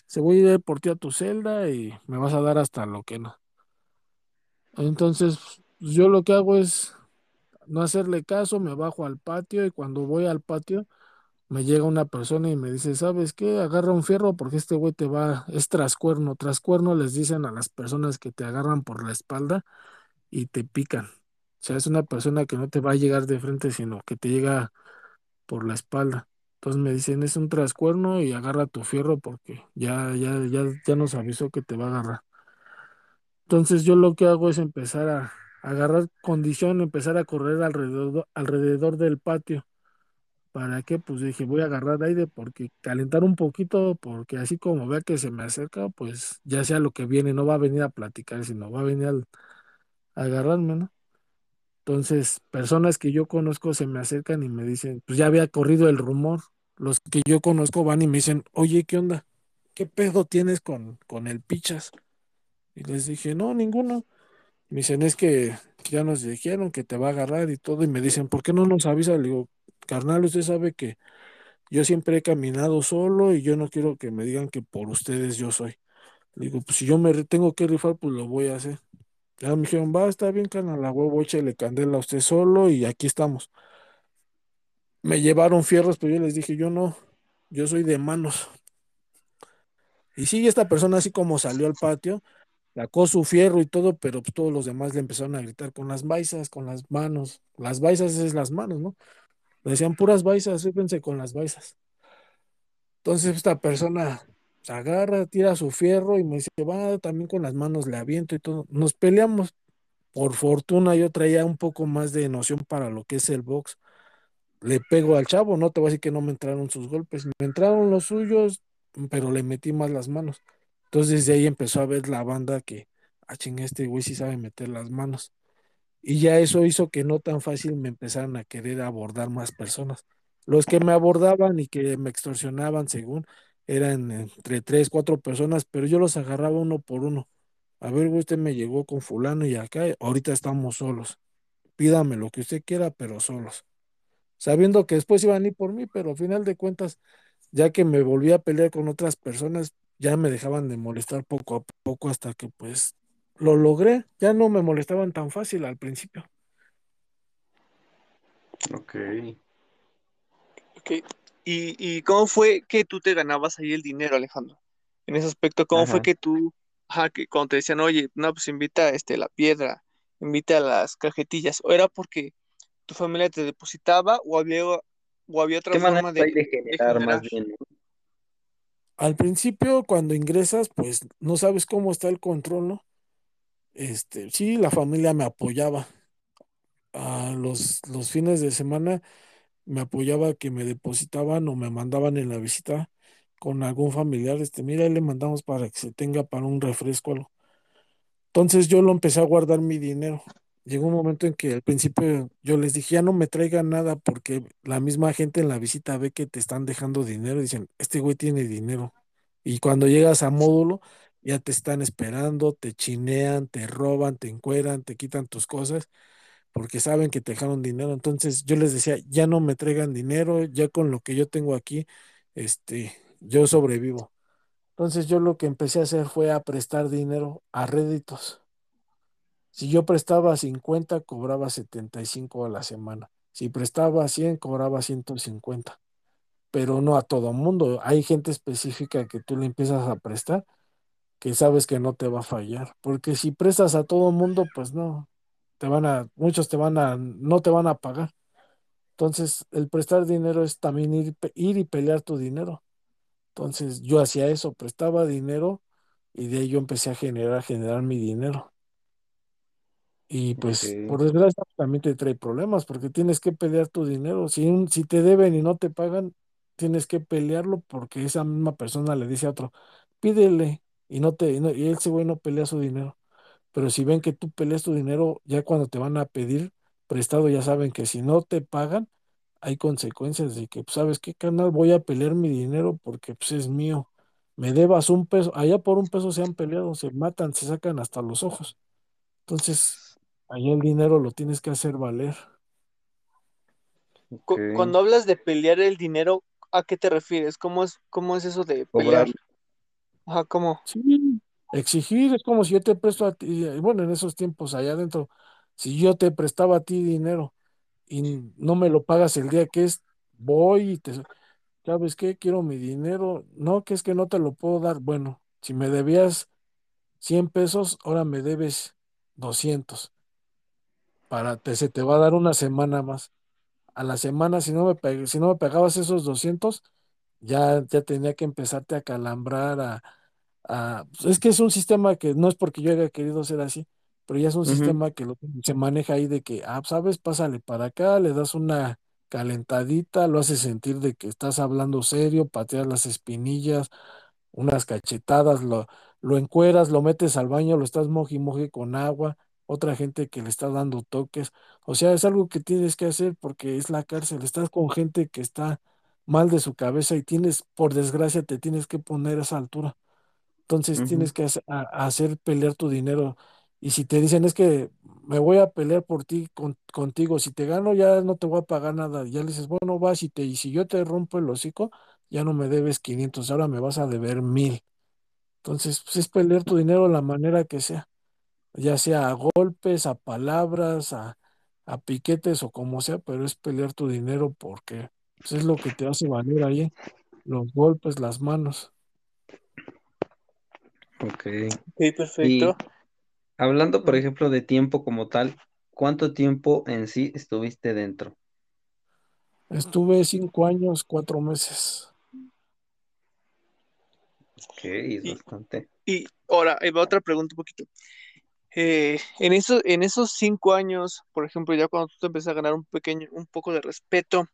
S3: Se voy a ir por ti a tu celda y me vas a dar hasta lo que no. Entonces, pues, yo lo que hago es no hacerle caso, me bajo al patio y cuando voy al patio me llega una persona y me dice, ¿sabes qué? Agarra un fierro porque este güey te va, es trascuerno. Trascuerno les dicen a las personas que te agarran por la espalda y te pican. O sea, es una persona que no te va a llegar de frente, sino que te llega por la espalda. Entonces me dicen, es un trascuerno y agarra tu fierro porque ya, ya, ya, ya nos avisó que te va a agarrar. Entonces yo lo que hago es empezar a, a agarrar condición, empezar a correr alrededor, alrededor del patio. ¿Para qué? Pues dije, voy a agarrar aire porque calentar un poquito, porque así como vea que se me acerca, pues ya sea lo que viene, no va a venir a platicar, sino va a venir al- a agarrarme, ¿no? Entonces, personas que yo conozco se me acercan y me dicen, pues ya había corrido el rumor. Los que yo conozco van y me dicen, oye, ¿qué onda? ¿Qué pedo tienes con, con el pichas? Y les dije, no, ninguno. Me dicen, es que ya nos dijeron que te va a agarrar y todo. Y me dicen, ¿por qué no nos avisa? Le digo, carnal, usted sabe que yo siempre he caminado solo y yo no quiero que me digan que por ustedes yo soy. Digo, pues si yo me tengo que rifar, pues lo voy a hacer. Ya me dijeron, va, está bien, carnal, a huevo, échale candela a usted solo y aquí estamos. Me llevaron fierros, pero yo les dije, yo no, yo soy de manos. Y sí, esta persona así como salió al patio, sacó su fierro y todo, pero pues todos los demás le empezaron a gritar con las baisas, con las manos. Las baisas es las manos, ¿no? Decían puras baisas, fíjense con las baisas. Entonces esta persona se agarra, tira su fierro y me dice, va, también con las manos le aviento y todo. Nos peleamos. Por fortuna yo traía un poco más de noción para lo que es el box. Le pego al chavo, no te voy a decir que no me entraron sus golpes, me entraron los suyos, pero le metí más las manos. Entonces desde ahí empezó a ver la banda que, ah, chinga, este güey sí sabe meter las manos. Y ya eso hizo que no tan fácil me empezaran a querer abordar más personas. Los que me abordaban y que me extorsionaban, según, eran entre tres, cuatro personas, pero yo los agarraba uno por uno. A ver, usted me llegó con fulano y acá, ahorita estamos solos. Pídame lo que usted quiera, pero solos. Sabiendo que después iban a ir por mí, pero al final de cuentas, ya que me volví a pelear con otras personas, ya me dejaban de molestar poco a poco hasta que pues lo logré. Ya no me molestaban tan fácil al principio.
S2: Ok.
S1: Ok. ¿Y, y cómo fue que tú te ganabas ahí el dinero, Alejandro? En ese aspecto, ¿cómo fue que tú, ajá, que cuando te decían, oye, no, pues invita este, la piedra, invita a las cajetillas, o era porque tu familia te depositaba o había, o había otra
S2: ¿Qué manera
S1: forma de,
S2: hay de
S1: de
S2: generar más
S1: generar?
S2: bien?
S3: Al principio, cuando ingresas, pues no sabes cómo está el control, ¿no? Este, sí, la familia me apoyaba. A los, los fines de semana me apoyaba que me depositaban o me mandaban en la visita con algún familiar. Este, mira, le mandamos para que se tenga para un refresco algo. Entonces yo lo empecé a guardar mi dinero. Llegó un momento en que al principio yo les dije, ya no me traigan nada porque la misma gente en la visita ve que te están dejando dinero y dicen, este güey tiene dinero. Y cuando llegas a módulo, ya te están esperando, te chinean, te roban, te encueran, te quitan tus cosas porque saben que te dejaron dinero. Entonces yo les decía, ya no me traigan dinero, ya con lo que yo tengo aquí, este, yo sobrevivo. Entonces yo lo que empecé a hacer fue a prestar dinero a réditos. Si yo prestaba 50, cobraba 75 a la semana. Si prestaba 100, cobraba 150. Pero no a todo mundo. Hay gente específica que tú le empiezas a prestar que sabes que no te va a fallar. Porque si prestas a todo mundo, pues no, te van a, muchos te van a, no te van a pagar. Entonces, el prestar dinero es también ir, ir y pelear tu dinero. Entonces, yo hacía eso, prestaba dinero y de ahí yo empecé a generar, generar mi dinero. Y pues, por desgracia, también te trae problemas porque tienes que pelear tu dinero. Si, un- si te deben y no te pagan, tienes que pelearlo porque esa misma persona le dice a otro, pídele y no te, y, no- y ese güey no pelea su dinero. Pero si ven que tú peleas tu dinero, ya cuando te van a pedir prestado, ya saben que si no te pagan, hay consecuencias de que, pues, ¿sabes qué, canal? Voy a pelear mi dinero porque pues, es mío. Me debas un peso. Allá por un peso se han peleado, se matan, se sacan hasta los ojos. Entonces, allá el dinero lo tienes que hacer valer.
S1: Cu-
S2: Ok.
S1: Cuando hablas de pelear el dinero, ¿a qué te refieres? ¿Cómo es, cómo es eso de
S2: Cobrar.
S1: pelear? Ajá, ¿cómo?
S3: Sí, exigir es como si yo te presto a ti, bueno, en esos tiempos allá adentro, si yo te prestaba a ti dinero y no me lo pagas el día que es, voy y te, ¿sabes qué? Quiero mi dinero, no, que es que no te lo puedo dar. Bueno, si me debías 100 pesos, ahora me debes 200 para te, se te va a dar una semana más. A la semana, si no me, si no me pagabas esos 200 ya, ya tenía que empezarte a calambrar, a, a- pues, es que es un sistema que no es porque yo haya querido ser así, pero ya es un sistema que lo- se maneja ahí de que, ah, sabes, pásale para acá, le das una calentadita, lo haces sentir de que estás hablando serio, pateas las espinillas, unas cachetadas, lo, lo encueras, lo metes al baño, lo estás moji moji con agua, otra gente que le está dando toques. O sea, es algo que tienes que hacer porque es la cárcel. Estás con gente que está mal de su cabeza y tienes, por desgracia, te tienes que poner a esa altura. Entonces tienes que hacer, a- a hacer pelear tu dinero. Y si te dicen es que me voy a pelear por ti, con- contigo, si te gano ya no te voy a pagar nada. Ya le dices, bueno, vas y te, y si yo te rompo el hocico, ya no me debes 500 ahora me vas a deber mil. Entonces, pues, es pelear tu dinero de la manera que sea, ya sea a golpes, a palabras, a, a piquetes o como sea, pero es pelear tu dinero porque pues, es lo que te hace valer ahí, los golpes, las manos.
S2: Ok.
S1: Sí, perfecto.
S2: Y hablando, por ejemplo, de tiempo como tal, ¿cuánto tiempo en sí estuviste dentro?
S3: Estuve cinco años, cuatro meses.
S2: Ok, es
S1: Y,
S2: bastante.
S1: y ahora, ahí va otra pregunta un poquito. Eh, en eso, en esos cinco años, por ejemplo, ya cuando tú te empiezas a ganar un pequeño, un poco de respeto,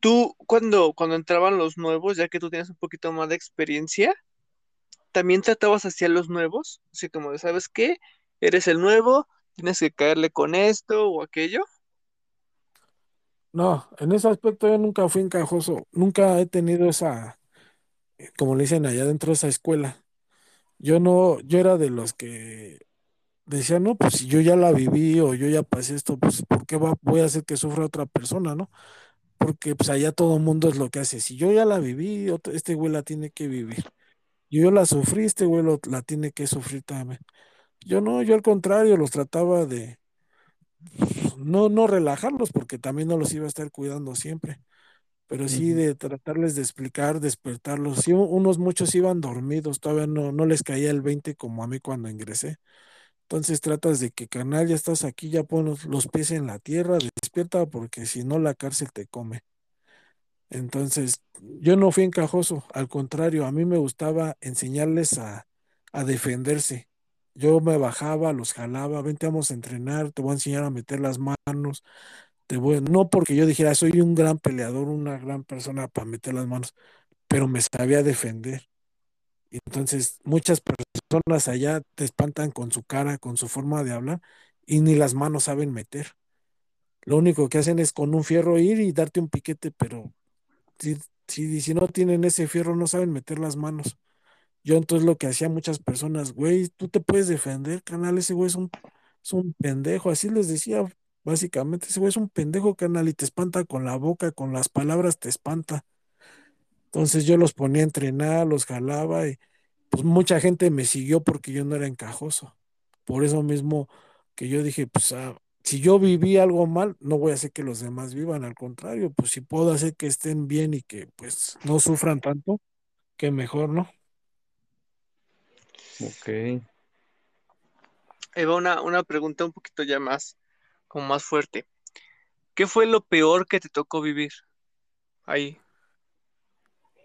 S1: tú cuando, cuando entraban los nuevos, ya que tú tienes un poquito más de experiencia, también tratabas hacia los nuevos, así como ¿sabes qué? Eres el nuevo, tienes que caerle con esto o aquello.
S3: No, en ese aspecto yo nunca fui encajoso, nunca he tenido esa, eh, como le dicen allá dentro de esa escuela. Yo no, yo era de los que decía, no, pues si yo ya la viví o yo ya pasé esto, pues ¿por qué voy a hacer que sufra otra persona, no? Porque pues allá todo el mundo es lo que hace. Si yo ya la viví, este güey la tiene que vivir. Yo la sufrí, este güey lo- la tiene que sufrir también. Yo no, yo al contrario, los trataba de no, no relajarlos, porque también no los iba a estar cuidando siempre, pero sí de tratarles de explicar, despertarlos. Sí, unos muchos iban dormidos, todavía no, no les caía el 20 como a mí cuando ingresé. Entonces tratas de que, canal, ya estás aquí, ya pon los pies en la tierra, despierta, porque si no la cárcel te come. Entonces, yo no fui encajoso, al contrario, a mí me gustaba enseñarles a, a defenderse. Yo me bajaba, los jalaba, vente, vamos a entrenar, te voy a enseñar a meter las manos, te voy, no porque yo dijera soy un gran peleador, una gran persona para meter las manos, pero me sabía defender. Entonces, muchas personas allá te espantan con su cara, con su forma de hablar, y ni las manos saben meter. Lo único que hacen es con un fierro ir y darte un piquete, pero si, si, si no tienen ese fierro, no saben meter las manos. Yo entonces lo que hacía muchas personas, güey, tú te puedes defender, canal, ese güey es un, es un pendejo, así les decía, básicamente, ese güey es un pendejo, canal, y te espanta con la boca, con las palabras te espanta. Entonces yo los ponía a entrenar, los jalaba y pues mucha gente me siguió porque yo no era encajoso. Por eso mismo que yo dije, pues ah, si yo viví algo mal, no voy a hacer que los demás vivan, al contrario, pues si puedo hacer que estén bien y que pues no sufran tanto, que mejor, ¿no?
S2: Ok.
S1: Ahí va una, una pregunta un poquito ya más, como más fuerte. ¿Qué fue lo peor que te tocó vivir ahí?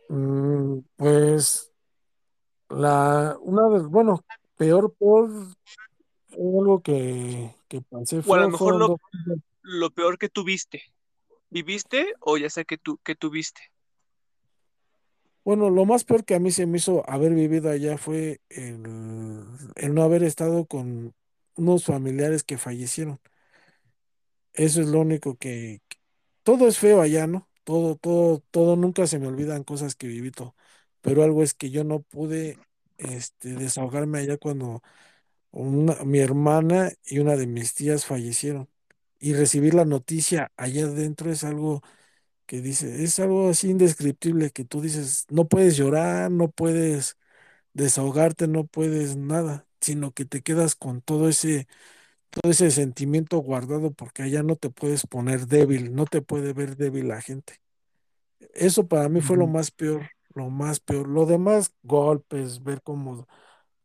S3: Mm, pues la, una vez, bueno, peor por algo que, que pasé
S1: O a lo mejor lo, lo peor que tuviste. ¿Viviste o ya sé que tú, que tuviste?
S3: Bueno, lo más peor que a mí se me hizo haber vivido allá fue el, el no haber estado con unos familiares que fallecieron. Eso es lo único que, que- todo es feo allá, ¿no? Todo, todo, todo, nunca se me olvidan cosas que viví todo. Pero algo es que yo no pude, este, desahogarme allá cuando una- mi hermana y una de mis tías fallecieron. Y recibir la noticia allá adentro es algo que dice, es algo así indescriptible que tú dices, no puedes llorar, no puedes desahogarte, no puedes nada, sino que te quedas con todo ese, todo ese sentimiento guardado porque allá no te puedes poner débil, no te puede ver débil la gente. Eso para mí fue lo
S2: Ujú.
S3: más peor, lo más peor. Lo demás, golpes, ver cómo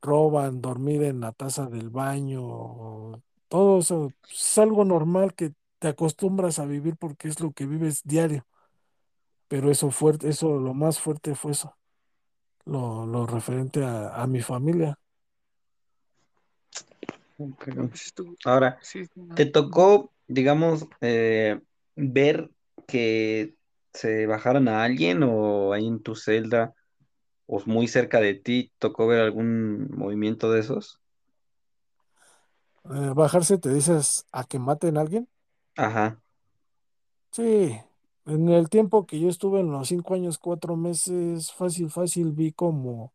S3: roban, dormir en la taza del baño, todo eso es algo normal que te acostumbras a vivir porque es lo que vives diario. Pero eso fuerte, eso, lo más fuerte fue eso, lo, lo referente a, a mi familia.
S2: Ahora, ¿te tocó, digamos, eh, ver que se bajaron a alguien o ahí en tu celda o muy cerca de ti tocó ver algún movimiento de esos?
S3: Eh, bajarse, te dices a que maten a alguien.
S2: Ajá.
S3: Sí, en el tiempo que yo estuve en los cinco años, cuatro meses, fácil, fácil, vi como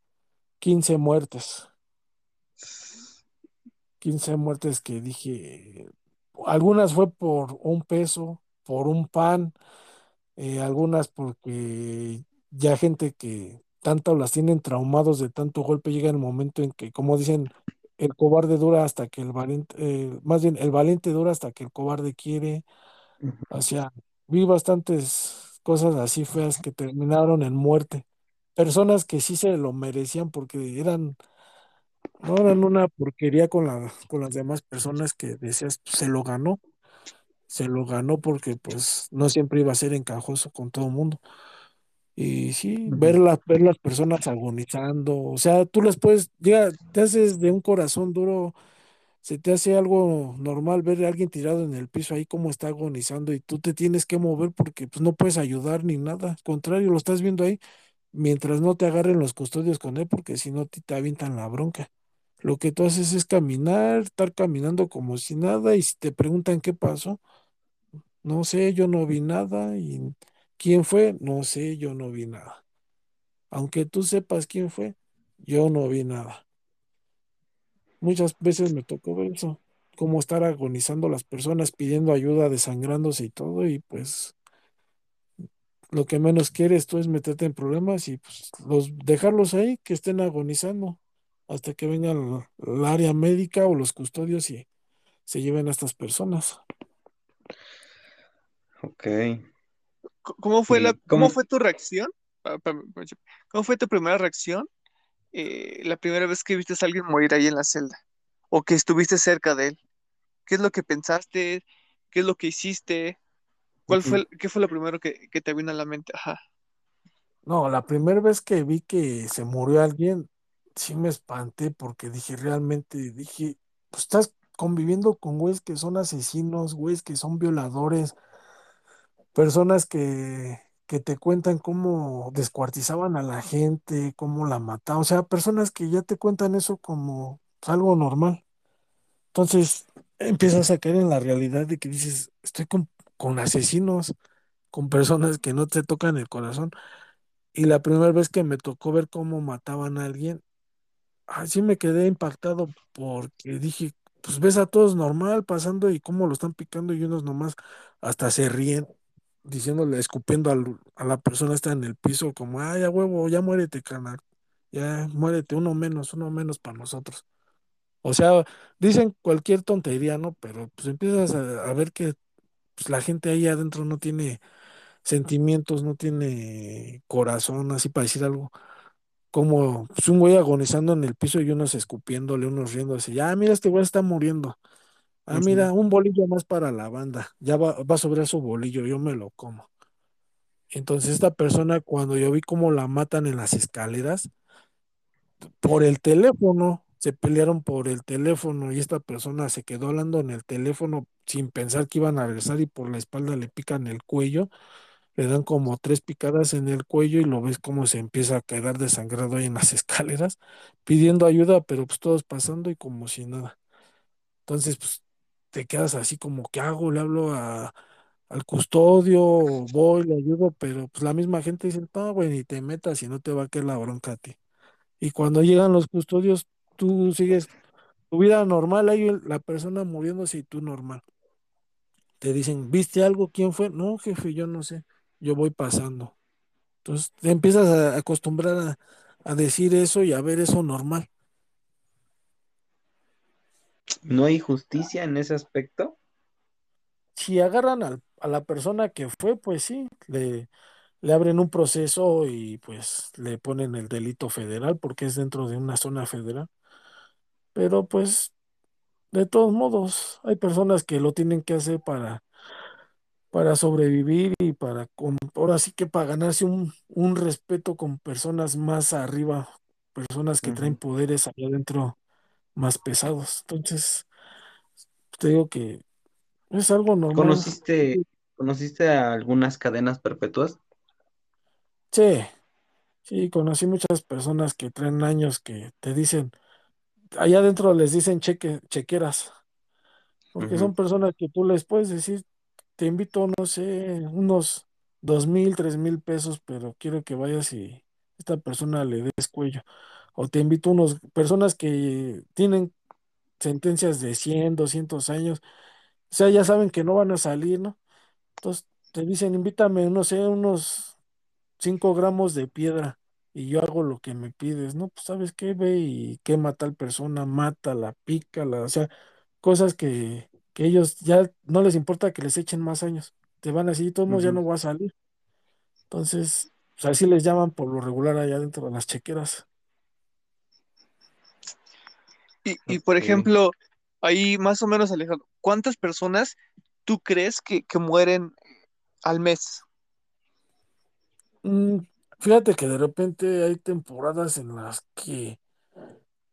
S3: 15 muertes. 15 muertes que dije, algunas fue por un peso, por un pan, eh, algunas porque ya gente que tanto las tienen traumados de tanto golpe, llega el momento en que, como dicen, el cobarde dura hasta que el valiente, eh, más bien, el valiente dura hasta que el cobarde quiere. O sea, vi bastantes cosas así feas que terminaron en muerte. Personas que sí se lo merecían porque eran, no eran una porquería con la, con las demás personas que decías, se lo ganó, se lo ganó porque pues no siempre iba a ser encajoso con todo el mundo. Y sí, ver las, ver las personas agonizando, o sea, tú las puedes, ya te haces de un corazón duro, se te hace algo normal ver a alguien tirado en el piso ahí como está agonizando y tú te tienes que mover porque pues no puedes ayudar ni nada, al contrario, lo estás viendo ahí mientras no te agarren los custodios con él porque si no ti te avientan la bronca. Lo que tú haces es caminar, estar caminando como si nada y si te preguntan qué pasó, no sé, yo no vi nada y quién fue, no sé, yo no vi nada. Aunque tú sepas quién fue, yo no vi nada. Muchas veces me tocó ver eso, cómo estar agonizando las personas pidiendo ayuda, desangrándose y todo, y pues lo que menos quieres tú es meterte en problemas y pues los dejarlos ahí que estén agonizando hasta que venga el, área médica o los custodios y se lleven a estas personas.
S2: Ok.
S1: ¿Cómo fue la,
S2: ¿Y
S1: cómo
S2: cómo?
S1: fue tu reacción? ¿Cómo fue tu primera reacción eh, la primera vez que viste a alguien morir ahí en la celda? O que estuviste cerca de él. ¿Qué es lo que pensaste? ¿Qué es lo que hiciste? ¿Cuál fue, qué fue lo primero que, que te vino a la mente? Ajá.
S3: No, la primera vez que vi que se murió alguien, sí me espanté porque dije, realmente, dije, pues estás conviviendo con güeyes que son asesinos, güeyes que son violadores, personas que, que te cuentan cómo descuartizaban a la gente, cómo la mataban, o sea, personas que ya te cuentan eso como pues, algo normal. Entonces empiezas a caer en la realidad de que dices, estoy con, con asesinos, con personas que no te tocan el corazón. Y la primera vez que me tocó ver cómo mataban a alguien, así me quedé impactado porque dije, pues ves a todos normal pasando y cómo lo están picando y unos nomás hasta se ríen, diciéndole, escupiendo al- a la persona está en el piso como, ay, a huevo, ya muérete, carnal, ya muérete, uno menos, uno menos para nosotros. O sea, dicen cualquier tontería, ¿no? Pero pues empiezas a, a ver que pues, la gente ahí adentro no tiene sentimientos, no tiene corazón, así para decir algo como pues, un güey agonizando en el piso y unos escupiéndole, unos riéndose. Ya, mira, este güey está muriendo. Ah,
S2: Ujú.
S3: mira, un bolillo más para la banda. Ya va, va a sobrar su bolillo, yo me lo como. Entonces, esta persona, cuando yo vi cómo la matan en las escaleras, por el teléfono, se pelearon por el teléfono y esta persona se quedó hablando en el teléfono sin pensar que iban a regresar y por la espalda le pican el cuello le dan como tres picadas en el cuello y lo ves como se empieza a quedar desangrado ahí en las escaleras, pidiendo ayuda, pero pues todos pasando y como si nada. Entonces, pues te quedas así como, ¿qué hago? Le hablo al custodio, voy, le ayudo, pero pues la misma gente dice, no, güey, ni te metas y no te va a caer la bronca a ti. Y cuando llegan los custodios, tú sigues tu vida normal, el- la persona muriéndose y tú normal. Te dicen, ¿viste algo? ¿Quién fue? No, jefe, yo no sé. yo voy pasando. Entonces te empiezas a acostumbrar a decir eso y a ver eso normal.
S2: ¿No hay justicia en ese aspecto?
S3: Si agarran al- a la persona que fue, pues sí, le, le abren un proceso y pues le ponen el delito federal porque es dentro de una zona federal. Pero pues de todos modos, hay personas que lo tienen que hacer para, para sobrevivir y para, con- ahora sí que para ganarse un, un respeto con personas más arriba, personas que traen poderes allá adentro más pesados. Entonces, te digo que es algo normal.
S2: ¿Conociste, conociste a algunas cadenas perpetuas?
S3: Sí, sí, conocí muchas personas que traen años que te dicen, allá adentro les dicen cheque, chequeras, porque
S2: Ujú,
S3: son personas que tú les puedes decir, te invito, no sé, unos dos mil, tres mil pesos, pero quiero que vayas y esta persona le des cuello. O te invito unos, personas que tienen sentencias de 100, 200 años, o sea, ya saben que no van a salir, ¿no? Entonces te dicen, invítame, no sé, unos 5 gramos de piedra y yo hago lo que me pides, ¿no? Pues sabes qué, ve y quema a tal persona, mátala, pícala, o sea, cosas que, que ellos ya no les importa que les echen más años, te van así, todos modos ya
S2: ujú.
S3: no va a salir. Entonces, pues así les llaman por lo regular allá dentro de las chequeras.
S1: Y, y por ejemplo, ahí más o menos, Alejandro, ¿cuántas personas tú crees que, que mueren al mes?
S3: Mm, fíjate que de repente hay temporadas en las que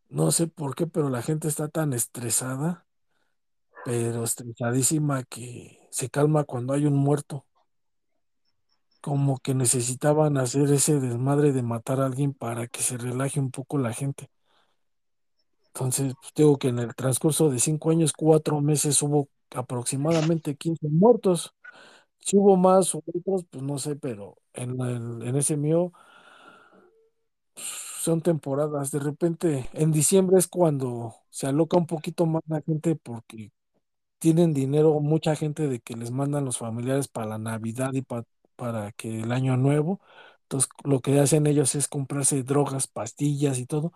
S3: no sé por qué, pero la gente está tan estresada, pero estresadísima que se calma cuando hay un muerto. como que necesitaban hacer ese desmadre de matar a alguien para que se relaje un poco la gente. Entonces, pues, digo que en el transcurso de cinco años, cuatro meses hubo aproximadamente 15 muertos. Si hubo más o otros, pues no sé, pero en, en ese mío pues, son temporadas. De repente, en diciembre es cuando se aloca un poquito más la gente porque tienen dinero, mucha gente de que les mandan los familiares para la Navidad y pa- para que el año nuevo. Entonces, lo que hacen ellos es comprarse drogas, pastillas y todo.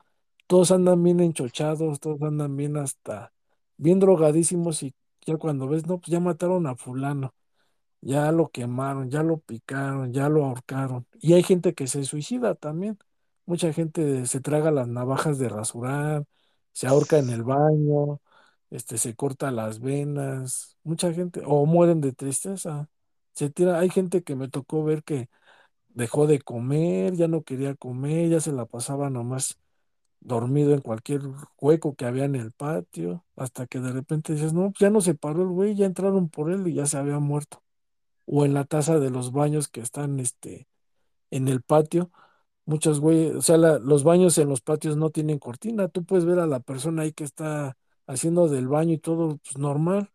S3: Todos andan bien enchochados, todos andan bien hasta bien drogadísimos y ya cuando ves, no, pues ya mataron a fulano, ya lo quemaron, ya lo picaron, ya lo ahorcaron. Y hay gente que se suicida también. Mucha gente se traga las navajas de rasurar, se ahorca en el baño, este, se corta las venas. Mucha gente, o mueren de tristeza. Se tira, hay gente que me tocó ver que dejó de comer, ya no quería comer, ya se la pasaba nomás dormido en cualquier hueco que había en el patio, hasta que de repente dices, no, ya no se paró el güey, ya entraron por él y ya se había muerto o en la taza de los baños que están este, en el patio. Muchos güeyes, o sea, los baños en los patios no tienen cortina. Tú puedes ver a la persona ahí que está haciendo del baño y todo pues, normal,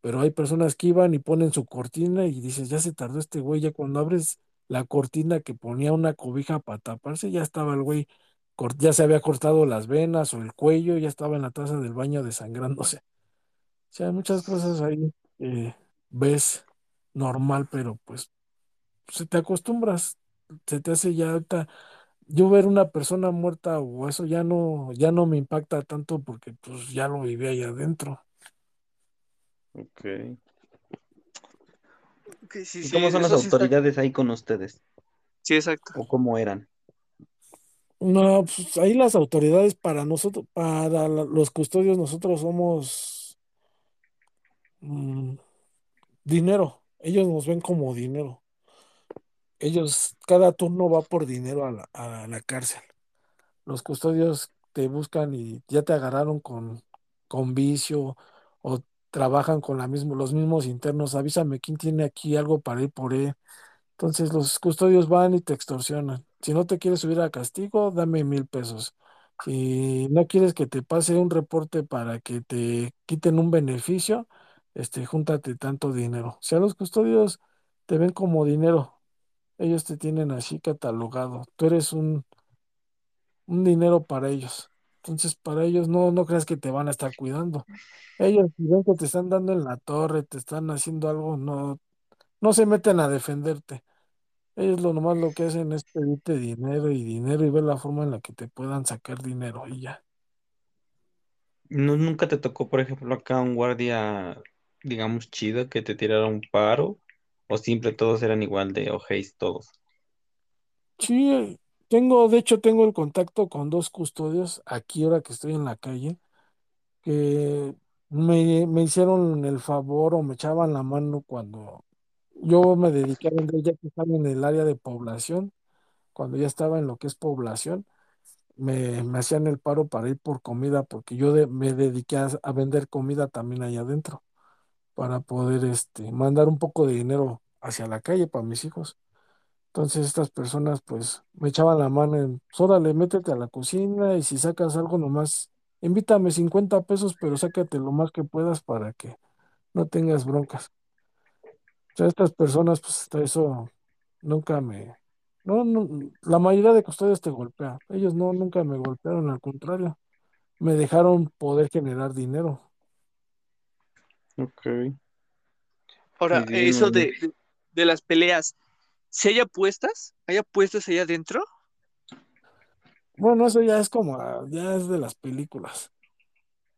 S3: pero hay personas que iban y ponen su cortina y dices, ya se tardó este güey. Ya cuando abres la cortina que ponía una cobija para taparse, ya estaba el güey, ya se había cortado las venas o el cuello, ya estaba en la taza del baño desangrándose. O sea, hay muchas cosas ahí que ves normal, pero pues se te acostumbras, se te hace ya ahorita, yo ver una persona muerta o eso ya no, ya no me impacta tanto porque pues ya lo viví ahí adentro.
S2: Ok.
S1: Ok, sí,
S2: ¿Y
S1: sí,
S2: cómo son las
S1: está.
S2: autoridades ahí con ustedes?
S1: Sí, exacto.
S2: ¿O cómo eran?
S3: No, pues ahí las autoridades para nosotros, para los custodios, nosotros somos mm, dinero. Ellos nos ven como dinero. Ellos, cada turno va por dinero a la, a la cárcel. Los custodios te buscan y ya te agarraron con, con vicio o trabajan con la mismo, los mismos internos. Avísame quién tiene aquí algo para ir por él. Entonces los custodios van y te extorsionan. Si no te quieres subir a castigo, dame mil pesos. Si no quieres que te pase un reporte para que te quiten un beneficio, este, júntate tanto dinero. O sea, los custodios te ven como dinero. Ellos te tienen así catalogado. Tú eres un un dinero para ellos. Entonces, para ellos no, no creas que te van a estar cuidando. Ellos, si ven que te están dando en la torre, te están haciendo algo, no, no se meten a defenderte. Ellos lo nomás lo que hacen es pedirte dinero y dinero y ver la forma en la que te puedan sacar dinero y ya.
S2: ¿No, nunca te tocó, por ejemplo, acá un guardia, digamos, chido que te tirara un paro? ¿O siempre todos eran igual de ojéis todos?
S3: Sí, tengo, de hecho, tengo el contacto con dos custodios aquí ahora que estoy en la calle, que me, me hicieron el favor o me echaban la mano cuando yo me dediqué a vender ya que estaba en el área de población, cuando ya estaba en lo que es población, me, me hacían el paro para ir por comida, porque yo me dediqué a, vender comida también allá adentro, para poder este, mandar un poco de dinero hacia la calle para mis hijos. Entonces estas personas pues me echaban la mano en, pues, métete a la cocina y si sacas algo nomás, invítame 50 pesos, pero sácate lo más que puedas para que no tengas broncas. Sea, estas personas pues hasta eso nunca me... No, no, la mayoría de custodios te golpea. Ellos no, nunca me golpearon, al contrario, me dejaron poder generar dinero.
S2: Ok.
S1: Ahora, eso de, de, de las peleas, si hay apuestas, hay apuestas allá adentro.
S3: Bueno, eso ya es como, ah, ya es de las películas.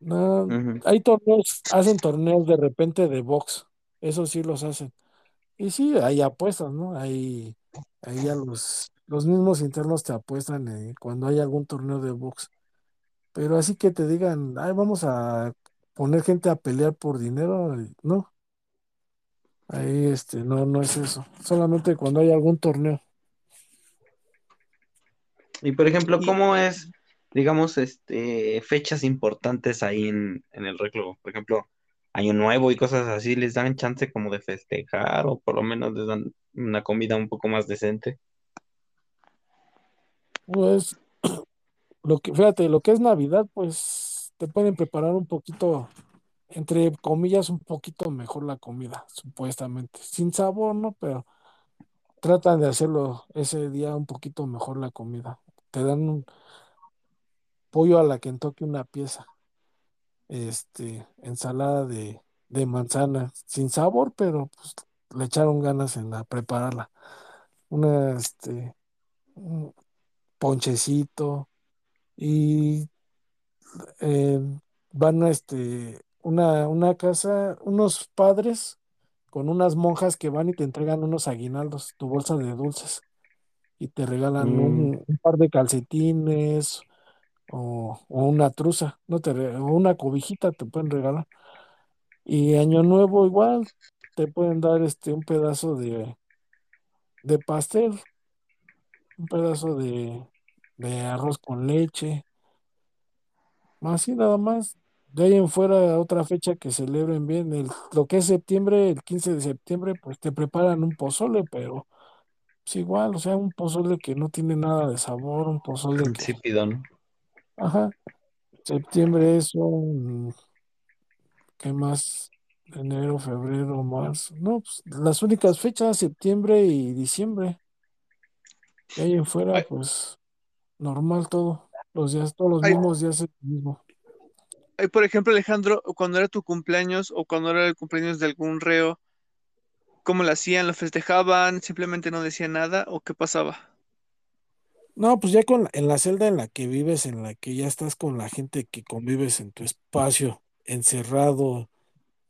S3: No,
S2: Ujú.
S3: hay torneos, hacen torneos de repente de box, eso sí los hacen. Y sí, hay apuestas, ¿no? Hay, ahí ya los, los mismos internos te apuestan eh, cuando hay algún torneo de box. Pero así que te digan, ay, vamos a poner gente a pelear por dinero, y no, ahí este, no, no es eso. Solamente cuando hay algún torneo.
S2: Y por ejemplo, ¿cómo es, digamos, este, fechas importantes ahí en, en el recluso? Por ejemplo, Año Nuevo y cosas así, ¿les dan chance como de festejar o por lo menos les dan una comida un poco más decente?
S3: Pues, lo que, fíjate, lo que es Navidad, pues te pueden preparar un poquito, entre comillas, un poquito mejor la comida, supuestamente. Sin sabor, ¿no? Pero tratan de hacerlo ese día un poquito mejor la comida. Te dan un pollo a la Kentucky una pieza, este, ensalada de, de manzana, sin sabor, pero pues le echaron ganas en la prepararla. Una, este, un ponchecito y eh, van a este, una, una casa, unos padres con unas monjas que van y te entregan unos aguinaldos, tu bolsa de dulces, y te regalan
S2: Mm,
S3: un, un par de calcetines o, o una truza, no te, re- o una cobijita te pueden regalar. Y Año Nuevo igual, te pueden dar este un pedazo de, de pastel, un pedazo de, de arroz con leche Así nada más. De ahí en fuera, otra fecha que celebren bien, el, lo que es septiembre, el 15 de septiembre, pues te preparan un pozole, pero es igual, o sea, un pozole que no tiene nada de sabor, un pozole que,
S2: insípido, ¿no?
S3: Ajá, septiembre eso, mm, ¿qué más? Enero, febrero, marzo, no, pues las únicas fechas, septiembre y diciembre. De ahí en fuera,
S1: ay,
S3: pues normal todo, los días, todos los
S1: ay,
S3: mismos días es lo mismo.
S1: ay, por ejemplo, Alejandro, cuando era tu cumpleaños o cuando era el cumpleaños de algún reo, ¿cómo lo hacían? ¿Lo festejaban? ¿Simplemente no decían nada? ¿O qué pasaba?
S3: No, pues ya con la- en la celda en la que vives, en la que ya estás con la gente que convives en tu espacio, encerrado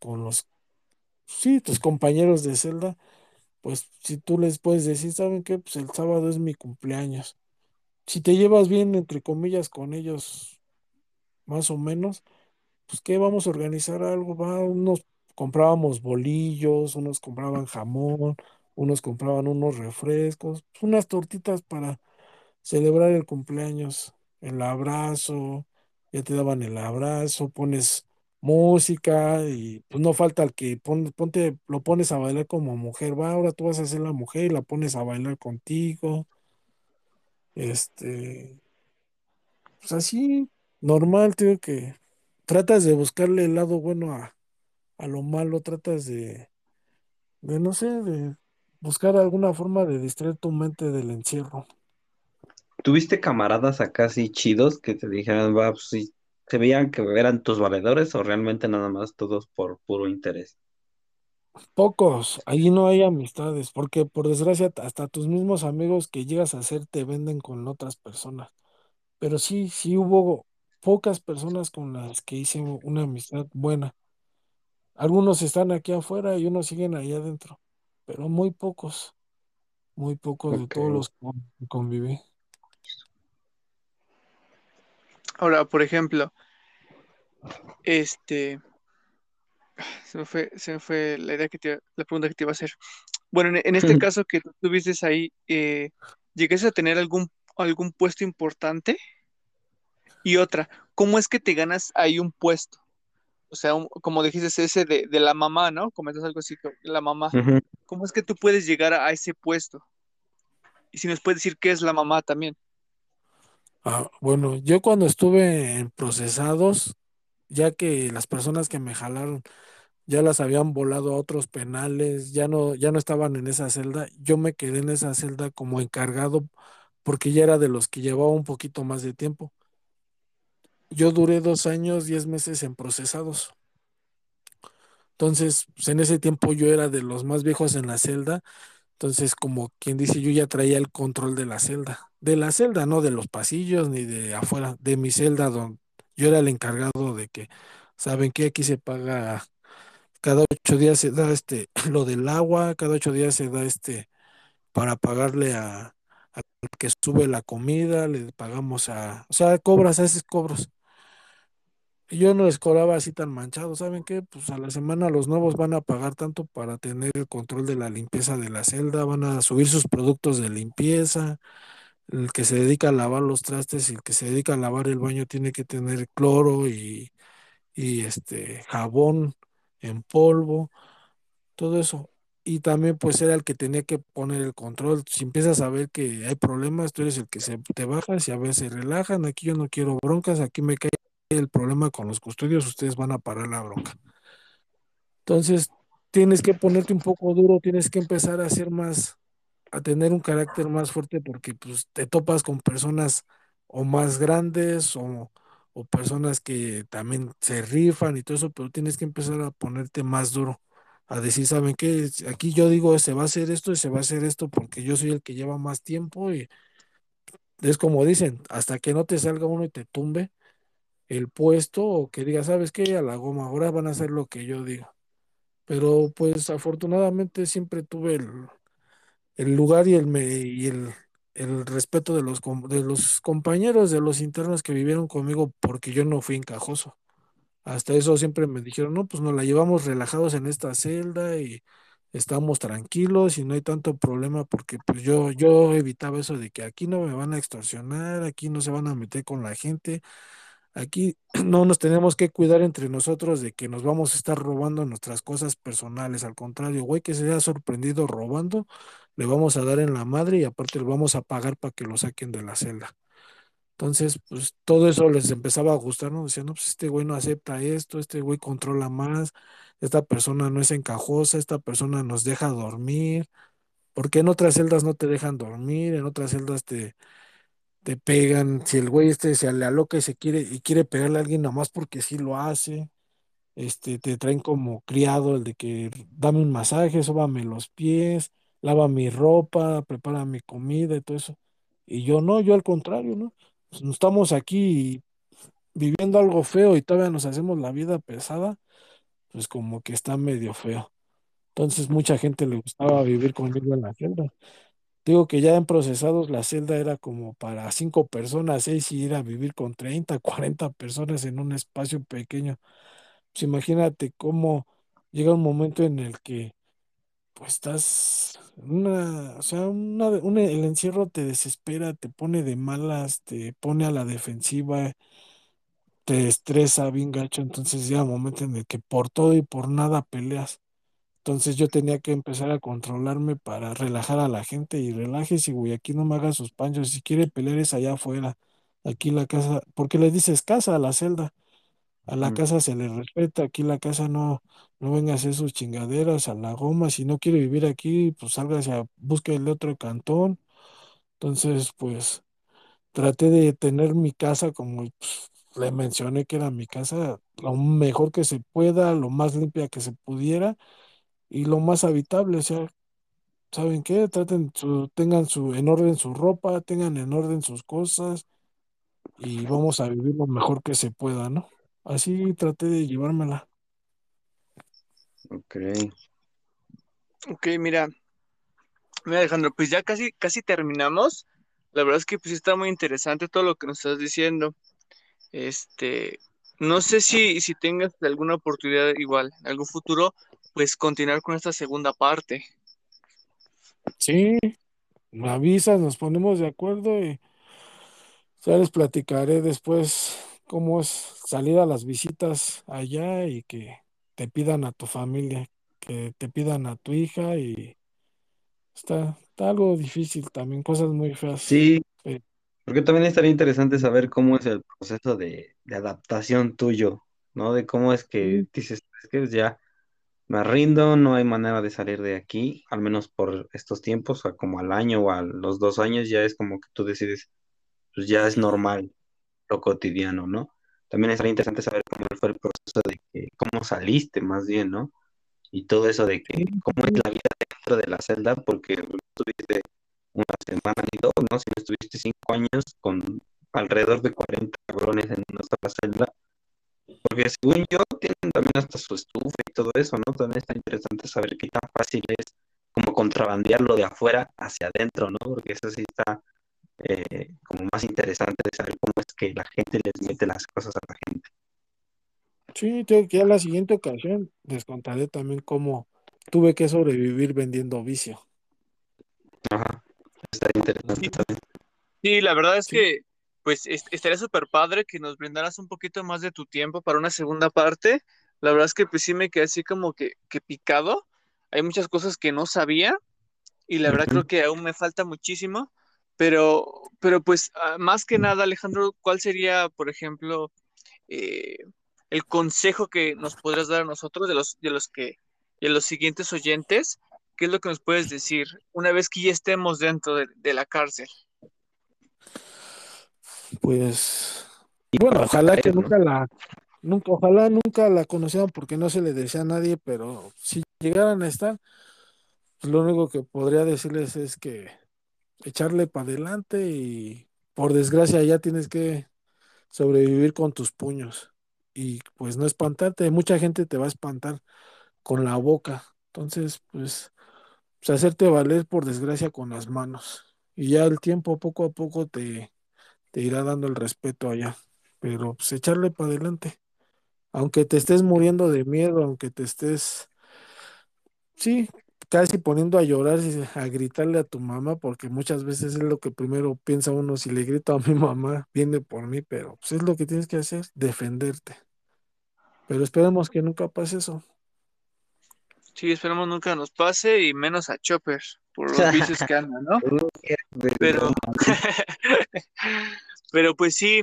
S3: con los, sí, tus compañeros de celda, pues si tú les puedes decir, ¿saben qué? Pues el sábado es mi cumpleaños. Si te llevas bien, entre comillas, con ellos, más o menos, pues ¿qué? Vamos a organizar algo, va, unos comprábamos bolillos, unos compraban jamón, unos compraban unos refrescos, unas tortitas para celebrar el cumpleaños, el abrazo, ya te daban el abrazo, pones música y pues no falta el que pon- ponte, lo pones a bailar como mujer, va, ahora tú vas a ser la mujer y la pones a bailar contigo, este, pues así, normal, tengo que tratas de buscarle el lado bueno a, a lo malo, tratas de, de no sé, de buscar alguna forma de distraer tu mente del encierro.
S2: ¿Tuviste camaradas acá así chidos que te dijeran, va, pues sí, se veían que eran tus valedores o realmente nada más todos por puro interés?
S3: Pocos, ahí no hay amistades, porque por desgracia hasta tus mismos amigos que llegas a hacer te venden con otras personas. Pero sí, sí hubo pocas personas con las que hice una amistad buena. Algunos están aquí afuera y unos siguen ahí adentro, pero muy pocos, muy pocos de
S2: Ok.
S3: todos los que conviví.
S1: Ahora, por ejemplo, este, se me fue, se me fue la idea que te, la pregunta que te iba a hacer. Bueno, en, en este caso que tú tuviste ahí, eh, ¿llegaste a tener algún, algún puesto importante? Y otra, ¿cómo es que te ganas ahí un puesto? O sea, un- como dijiste, ese de, de la mamá, ¿no? Comentas algo así, la mamá. ¿Cómo es que tú puedes llegar a, a ese puesto? Y si nos puedes decir qué es la mamá también.
S3: Ah, bueno, yo cuando estuve en procesados, ya que las personas que me jalaron ya las habían volado a otros penales, ya no, ya no estaban en esa celda, yo me quedé en esa celda como encargado porque ya era de los que llevaba un poquito más de tiempo. Yo duré dos años, diez meses en procesados. Entonces, pues, en ese tiempo yo era de los más viejos en la celda. Entonces, como quien dice, yo ya traía el control de la celda. De la celda, no de los pasillos ni de afuera, de mi celda, donde yo era el encargado de que, ¿saben qué? Aquí se paga, cada ocho días se da este, lo del agua, cada ocho días se da este, para pagarle a, al que sube la comida, le pagamos a, o sea, cobras, haces cobros. Yo no les cobraba así tan manchado, ¿saben qué? Pues a la semana los nuevos van a pagar tanto para tener el control de la limpieza de la celda, van a subir sus productos de limpieza, el que se dedica a lavar los trastes y el que se dedica a lavar el baño tiene que tener cloro y, y este jabón en polvo, todo eso. Y también pues era el que tenía que poner el control. Si empiezas a ver que hay problemas, tú eres el que se te bajas y a veces se relajan. Aquí yo no quiero broncas, aquí me cae el problema con los custodios, ustedes van a parar la bronca. Entonces, tienes que ponerte un poco duro, tienes que empezar a ser más, a tener un carácter más fuerte porque pues te topas con personas o más grandes o, o personas que también se rifan y todo eso, pero tienes que empezar a ponerte más duro, a decir, ¿saben qué? Aquí yo digo, se va a hacer esto y se va a hacer esto porque yo soy el que lleva más tiempo y es como dicen, hasta que no te salga uno y te tumbe el puesto o que diga, ¿sabes qué? A la goma, ahora van a hacer lo que yo diga. Pero pues afortunadamente siempre tuve el, el lugar y el, me- y el, el respeto de los, de los compañeros, de los internos que vivieron conmigo porque yo no fui encajoso. Hasta eso siempre me dijeron, no, pues nos la llevamos relajados en esta celda y estamos tranquilos y no hay tanto problema porque pues yo, yo evitaba eso de que aquí no me van a extorsionar, aquí no se van a meter con la gente. Aquí no nos tenemos que cuidar entre nosotros de que nos vamos a estar robando nuestras cosas personales. Al contrario, güey, que se haya sorprendido robando, le vamos a dar en la madre y aparte le vamos a pagar para que lo saquen de la celda. Entonces, pues todo eso les empezaba a gustar, ¿no? Decían, no, pues este güey no acepta esto, este güey controla más, esta persona no es encajosa, esta persona nos deja dormir. porque en otras celdas no te dejan dormir? En otras celdas te te pegan, si el güey este se le aloca y se quiere y quiere pegarle a alguien nomás porque sí lo hace, este te traen como criado el de que dame un masaje, sóbame los pies, lava mi ropa, prepara mi comida y todo eso. Y yo no, yo al contrario, ¿no? Pues, estamos aquí viviendo algo feo y todavía nos hacemos la vida pesada, pues como que está medio feo. Entonces mucha gente le gustaba vivir conmigo en la celda. Digo que ya en procesados la celda era como para cinco personas, seis y ir a vivir con 30 40 personas en un espacio pequeño. Pues imagínate cómo llega un momento en el que pues estás una, o sea, una, un- el encierro te desespera, te pone de malas, te pone a la defensiva, te estresa bien gacho, entonces llega un momento en el que por todo y por nada peleas. Entonces yo tenía que empezar a controlarme para relajar a la gente y relájese, güey, aquí no me haga sus panchos, si quiere pelear es allá afuera, aquí la casa, porque le dices casa a la celda, a la casa se le respeta, aquí la casa no, no venga a hacer sus chingaderas a la goma, si no quiere vivir aquí, pues sálgase a busque el otro cantón. Entonces, pues traté de tener mi casa como pues, le mencioné que era mi casa, lo mejor que se pueda, lo más limpia que se pudiera y lo más habitable, o sea, ¿saben qué? Traten su, tengan su, en orden su ropa, tengan en orden sus cosas y vamos a vivir lo mejor que se pueda, ¿no? Así traté de llevármela.
S2: Ok.
S1: Ok, mira, mira Alejandro, pues ya casi, casi terminamos. La verdad es que pues está muy interesante todo lo que nos estás diciendo. Este, no sé si, si tengas alguna oportunidad igual, en algún futuro, pues continuar con esta segunda parte.
S3: Sí, me avisas, nos ponemos de acuerdo y ya les platicaré después cómo es salir a las visitas allá y que te pidan a tu familia, que te pidan a tu hija y está, está algo difícil también, cosas muy feas.
S2: Sí,
S3: Eh,
S2: porque también estaría interesante saber cómo es el proceso de, de adaptación tuyo, ¿no? De cómo es que dices, es que ya me rindo, no hay manera de salir de aquí, al menos por estos tiempos, o como al año o a los dos años, ya es como que tú decides, pues ya es normal lo cotidiano, ¿no? También estaría interesante saber cómo fue el proceso de que, cómo saliste más bien, ¿no? Y todo eso de que, cómo es la vida dentro de la celda, porque estuviste una semana ni dos, ¿no? Si no estuviste cinco años con alrededor de 40 cabrones en sola celda, porque según yo, tienen también hasta su estufa y todo eso, ¿no? También está interesante saber qué tan fácil es como contrabandearlo de afuera hacia adentro, ¿no? Porque eso sí está eh, como más interesante de saber cómo es que la gente les mete las cosas a la gente.
S3: sí, tengo que a la siguiente ocasión les contaré también cómo tuve que sobrevivir vendiendo vicio.
S2: Ajá, estaría interesante
S1: Sí,
S2: también.
S1: sí, la verdad es
S3: Sí,
S1: que pues est- estaría súper padre que nos brindaras un poquito más de tu tiempo para una segunda parte. La verdad es que pues sí me quedé así como que, que picado. Hay muchas cosas que no sabía y la verdad creo que aún me falta muchísimo, pero, pero pues ah, más que nada, Alejandro, ¿cuál sería, por ejemplo, eh, el consejo que nos podrías dar a nosotros de los, de los que, de los siguientes oyentes? ¿Qué es lo que nos puedes decir una vez que ya estemos dentro de, de la cárcel?
S3: Pues bueno, ojalá que nunca la, nunca, ojalá nunca la conocieran porque no se le decía a nadie, pero si llegaran a estar, pues, lo único que podría decirles es que echarle para adelante y por desgracia ya tienes que sobrevivir con tus puños. Y pues no espantarte, mucha gente te va a espantar con la boca, entonces pues, pues hacerte valer por desgracia con las manos. Y ya el tiempo poco a poco te, te irá dando el respeto allá, pero pues echarle para adelante, aunque te estés muriendo de miedo, aunque te estés, sí. Casi poniendo a llorar, a gritarle a tu mamá, porque muchas veces es lo que primero piensa uno, si le grito a mi mamá, viene por mí, pero pues es lo que tienes que hacer, defenderte. Pero esperemos que nunca pase eso.
S1: Sí, esperemos nunca nos pase y menos a Chopper por los vicios que anda, ¿no? Pero, pero pues sí,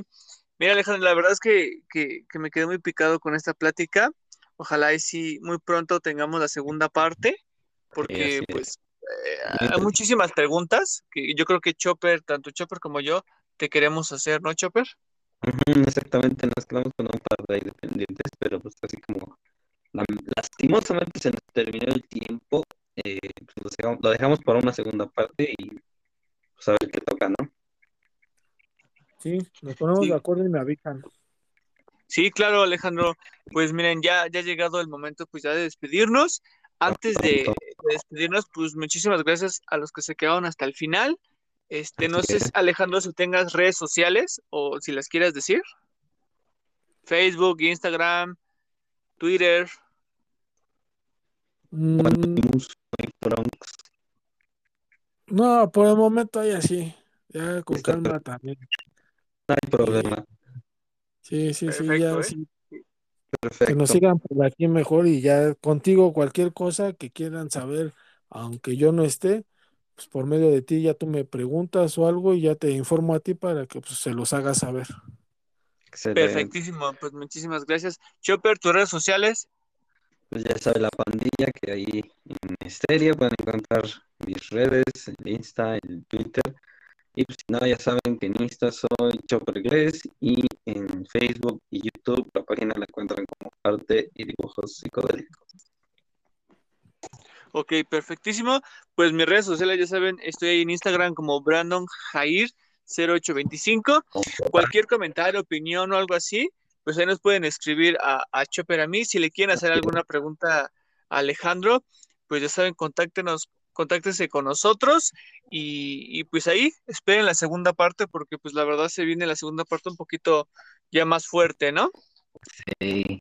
S1: mira Alejandro, la verdad es que, que, que me quedé muy picado con esta plática. Ojalá y sí muy pronto tengamos la segunda parte, porque pues eh, hay
S2: interesante.
S1: muchísimas preguntas que yo creo que Chopper, tanto Chopper como yo, te queremos hacer, ¿no, Chopper?
S2: Exactamente, nos quedamos con un par de ahí dependientes, pero pues así como la- lastimosamente se nos terminó el tiempo, eh, pues lo dejamos, para una segunda parte y pues a ver qué toca, ¿no?
S3: Sí, nos ponemos de acuerdo y me avisan.
S1: sí, claro, Alejandro. Pues miren, ya, ya ha llegado el momento pues ya de despedirnos. Antes de, despedirnos, pues muchísimas gracias a los que se quedaron hasta el final. Este, no sé. Alejandro, si tengas redes sociales o si las quieras decir. Facebook, Instagram, Twitter.
S3: Mm,
S2: Bronx,
S3: no, por el momento ahí así, ya con
S2: está
S3: calma
S2: perfecto,
S3: también.
S2: no hay problema,
S3: sí, sí, sí,
S1: Perfecto,
S3: ya
S1: ¿eh?
S3: sí, que nos sigan por aquí mejor y ya contigo cualquier cosa que quieran saber, aunque yo no esté, pues por medio de ti ya tú me preguntas o algo y ya te informo a ti para que pues, se los hagas saber.
S2: excelente.
S1: Perfectísimo, pues muchísimas gracias. Chopper, tus redes sociales.
S2: Pues ya sabe la pandilla que ahí en Misteria pueden encontrar mis redes, el Insta, el Twitter. Y pues, si no, ya saben que en Insta soy Chopper Inglés y en Facebook y YouTube la página la encuentran como arte y dibujos psicodélicos.
S1: Ok, perfectísimo. Pues mis redes sociales, ya saben, estoy ahí en Instagram como Brandon Jair 0825. Cualquier comentario, opinión o algo así, pues ahí nos pueden escribir a, a Chopper a mí. Si le quieren hacer alguna pregunta a Alejandro, pues ya saben, contáctenos, contáctense con nosotros y, y, pues ahí esperen la segunda parte porque pues la verdad se viene la segunda parte un poquito ya más fuerte, ¿no?
S2: Sí.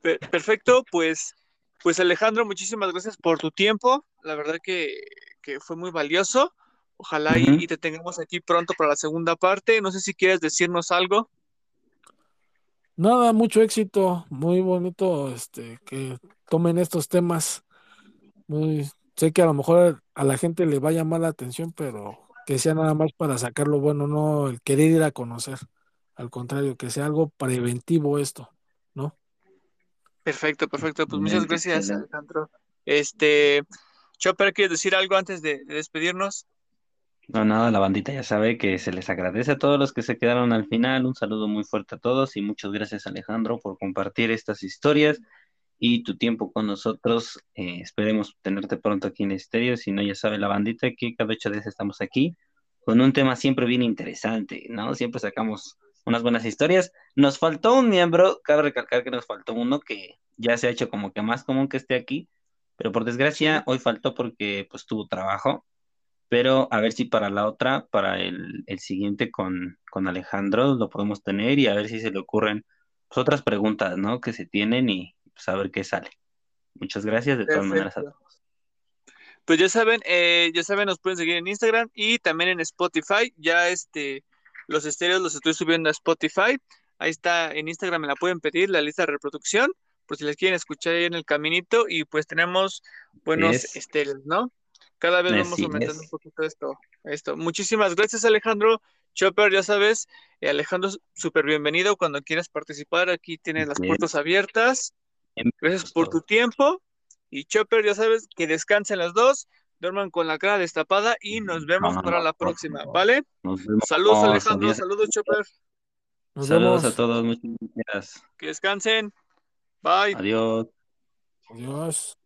S1: Per- perfecto, pues, pues Alejandro, muchísimas gracias por tu tiempo. La verdad que, que fue muy valioso. Ojalá y- y te tengamos aquí pronto para la segunda parte. No sé si quieres decirnos algo.
S3: Nada, mucho éxito, muy bonito este que tomen estos temas. Muy, sé que a lo mejor a la gente le va a llamar la atención, pero que sea nada más para sacar lo bueno, no el querer ir a conocer. Al contrario, que sea algo preventivo esto, ¿no?
S1: Perfecto, perfecto. Pues muchas gracias. Alejandro. Este, Chopper, ¿quieres decir algo antes de, de despedirnos?
S2: No, nada, la bandita ya sabe que se les agradece a todos los que se quedaron al final. Un saludo muy fuerte a todos y muchas gracias Alejandro por compartir estas historias y tu tiempo con nosotros. Eh, esperemos tenerte pronto aquí en Estéreo. Si no, ya sabe la bandita que cada ocho días estamos aquí con un tema siempre bien interesante, ¿no? Siempre sacamos unas buenas historias. Nos faltó un miembro, cabe recalcar que nos faltó uno que ya se ha hecho como que más común que esté aquí, pero por desgracia hoy faltó porque pues tuvo trabajo. Pero a ver si para la otra, para el, el siguiente con, con Alejandro, lo podemos tener y a ver si se le ocurren pues, otras preguntas, ¿no? Que se tienen y pues, a ver qué sale. Muchas gracias de todas maneras a todos.
S1: Pues ya saben, eh, ya saben, nos pueden seguir en Instagram y también en Spotify. Ya este, los estéreos los estoy subiendo a Spotify. Ahí está, en Instagram me la pueden pedir, la lista de reproducción, por si les quieren escuchar ahí en el caminito. Y pues tenemos buenos
S2: Es.
S1: estéreos, ¿no? Cada vez vamos aumentando
S2: es.
S1: un poquito esto, esto. Muchísimas gracias, Alejandro. Chopper, ya sabes, eh, Alejandro, súper bienvenido cuando quieras participar. Aquí tienes las puertas abiertas. Gracias por tu tiempo. Y Chopper, ya sabes, que descansen los dos, duerman con la cara destapada y nos vemos para la próxima. ¿vale? Saludos, Alejandro, saludos, Chopper.
S3: Nos
S2: Saludos
S3: vemos.
S2: a todos. Muchas gracias.
S1: Que descansen. Bye.
S2: Adiós.
S3: Adiós.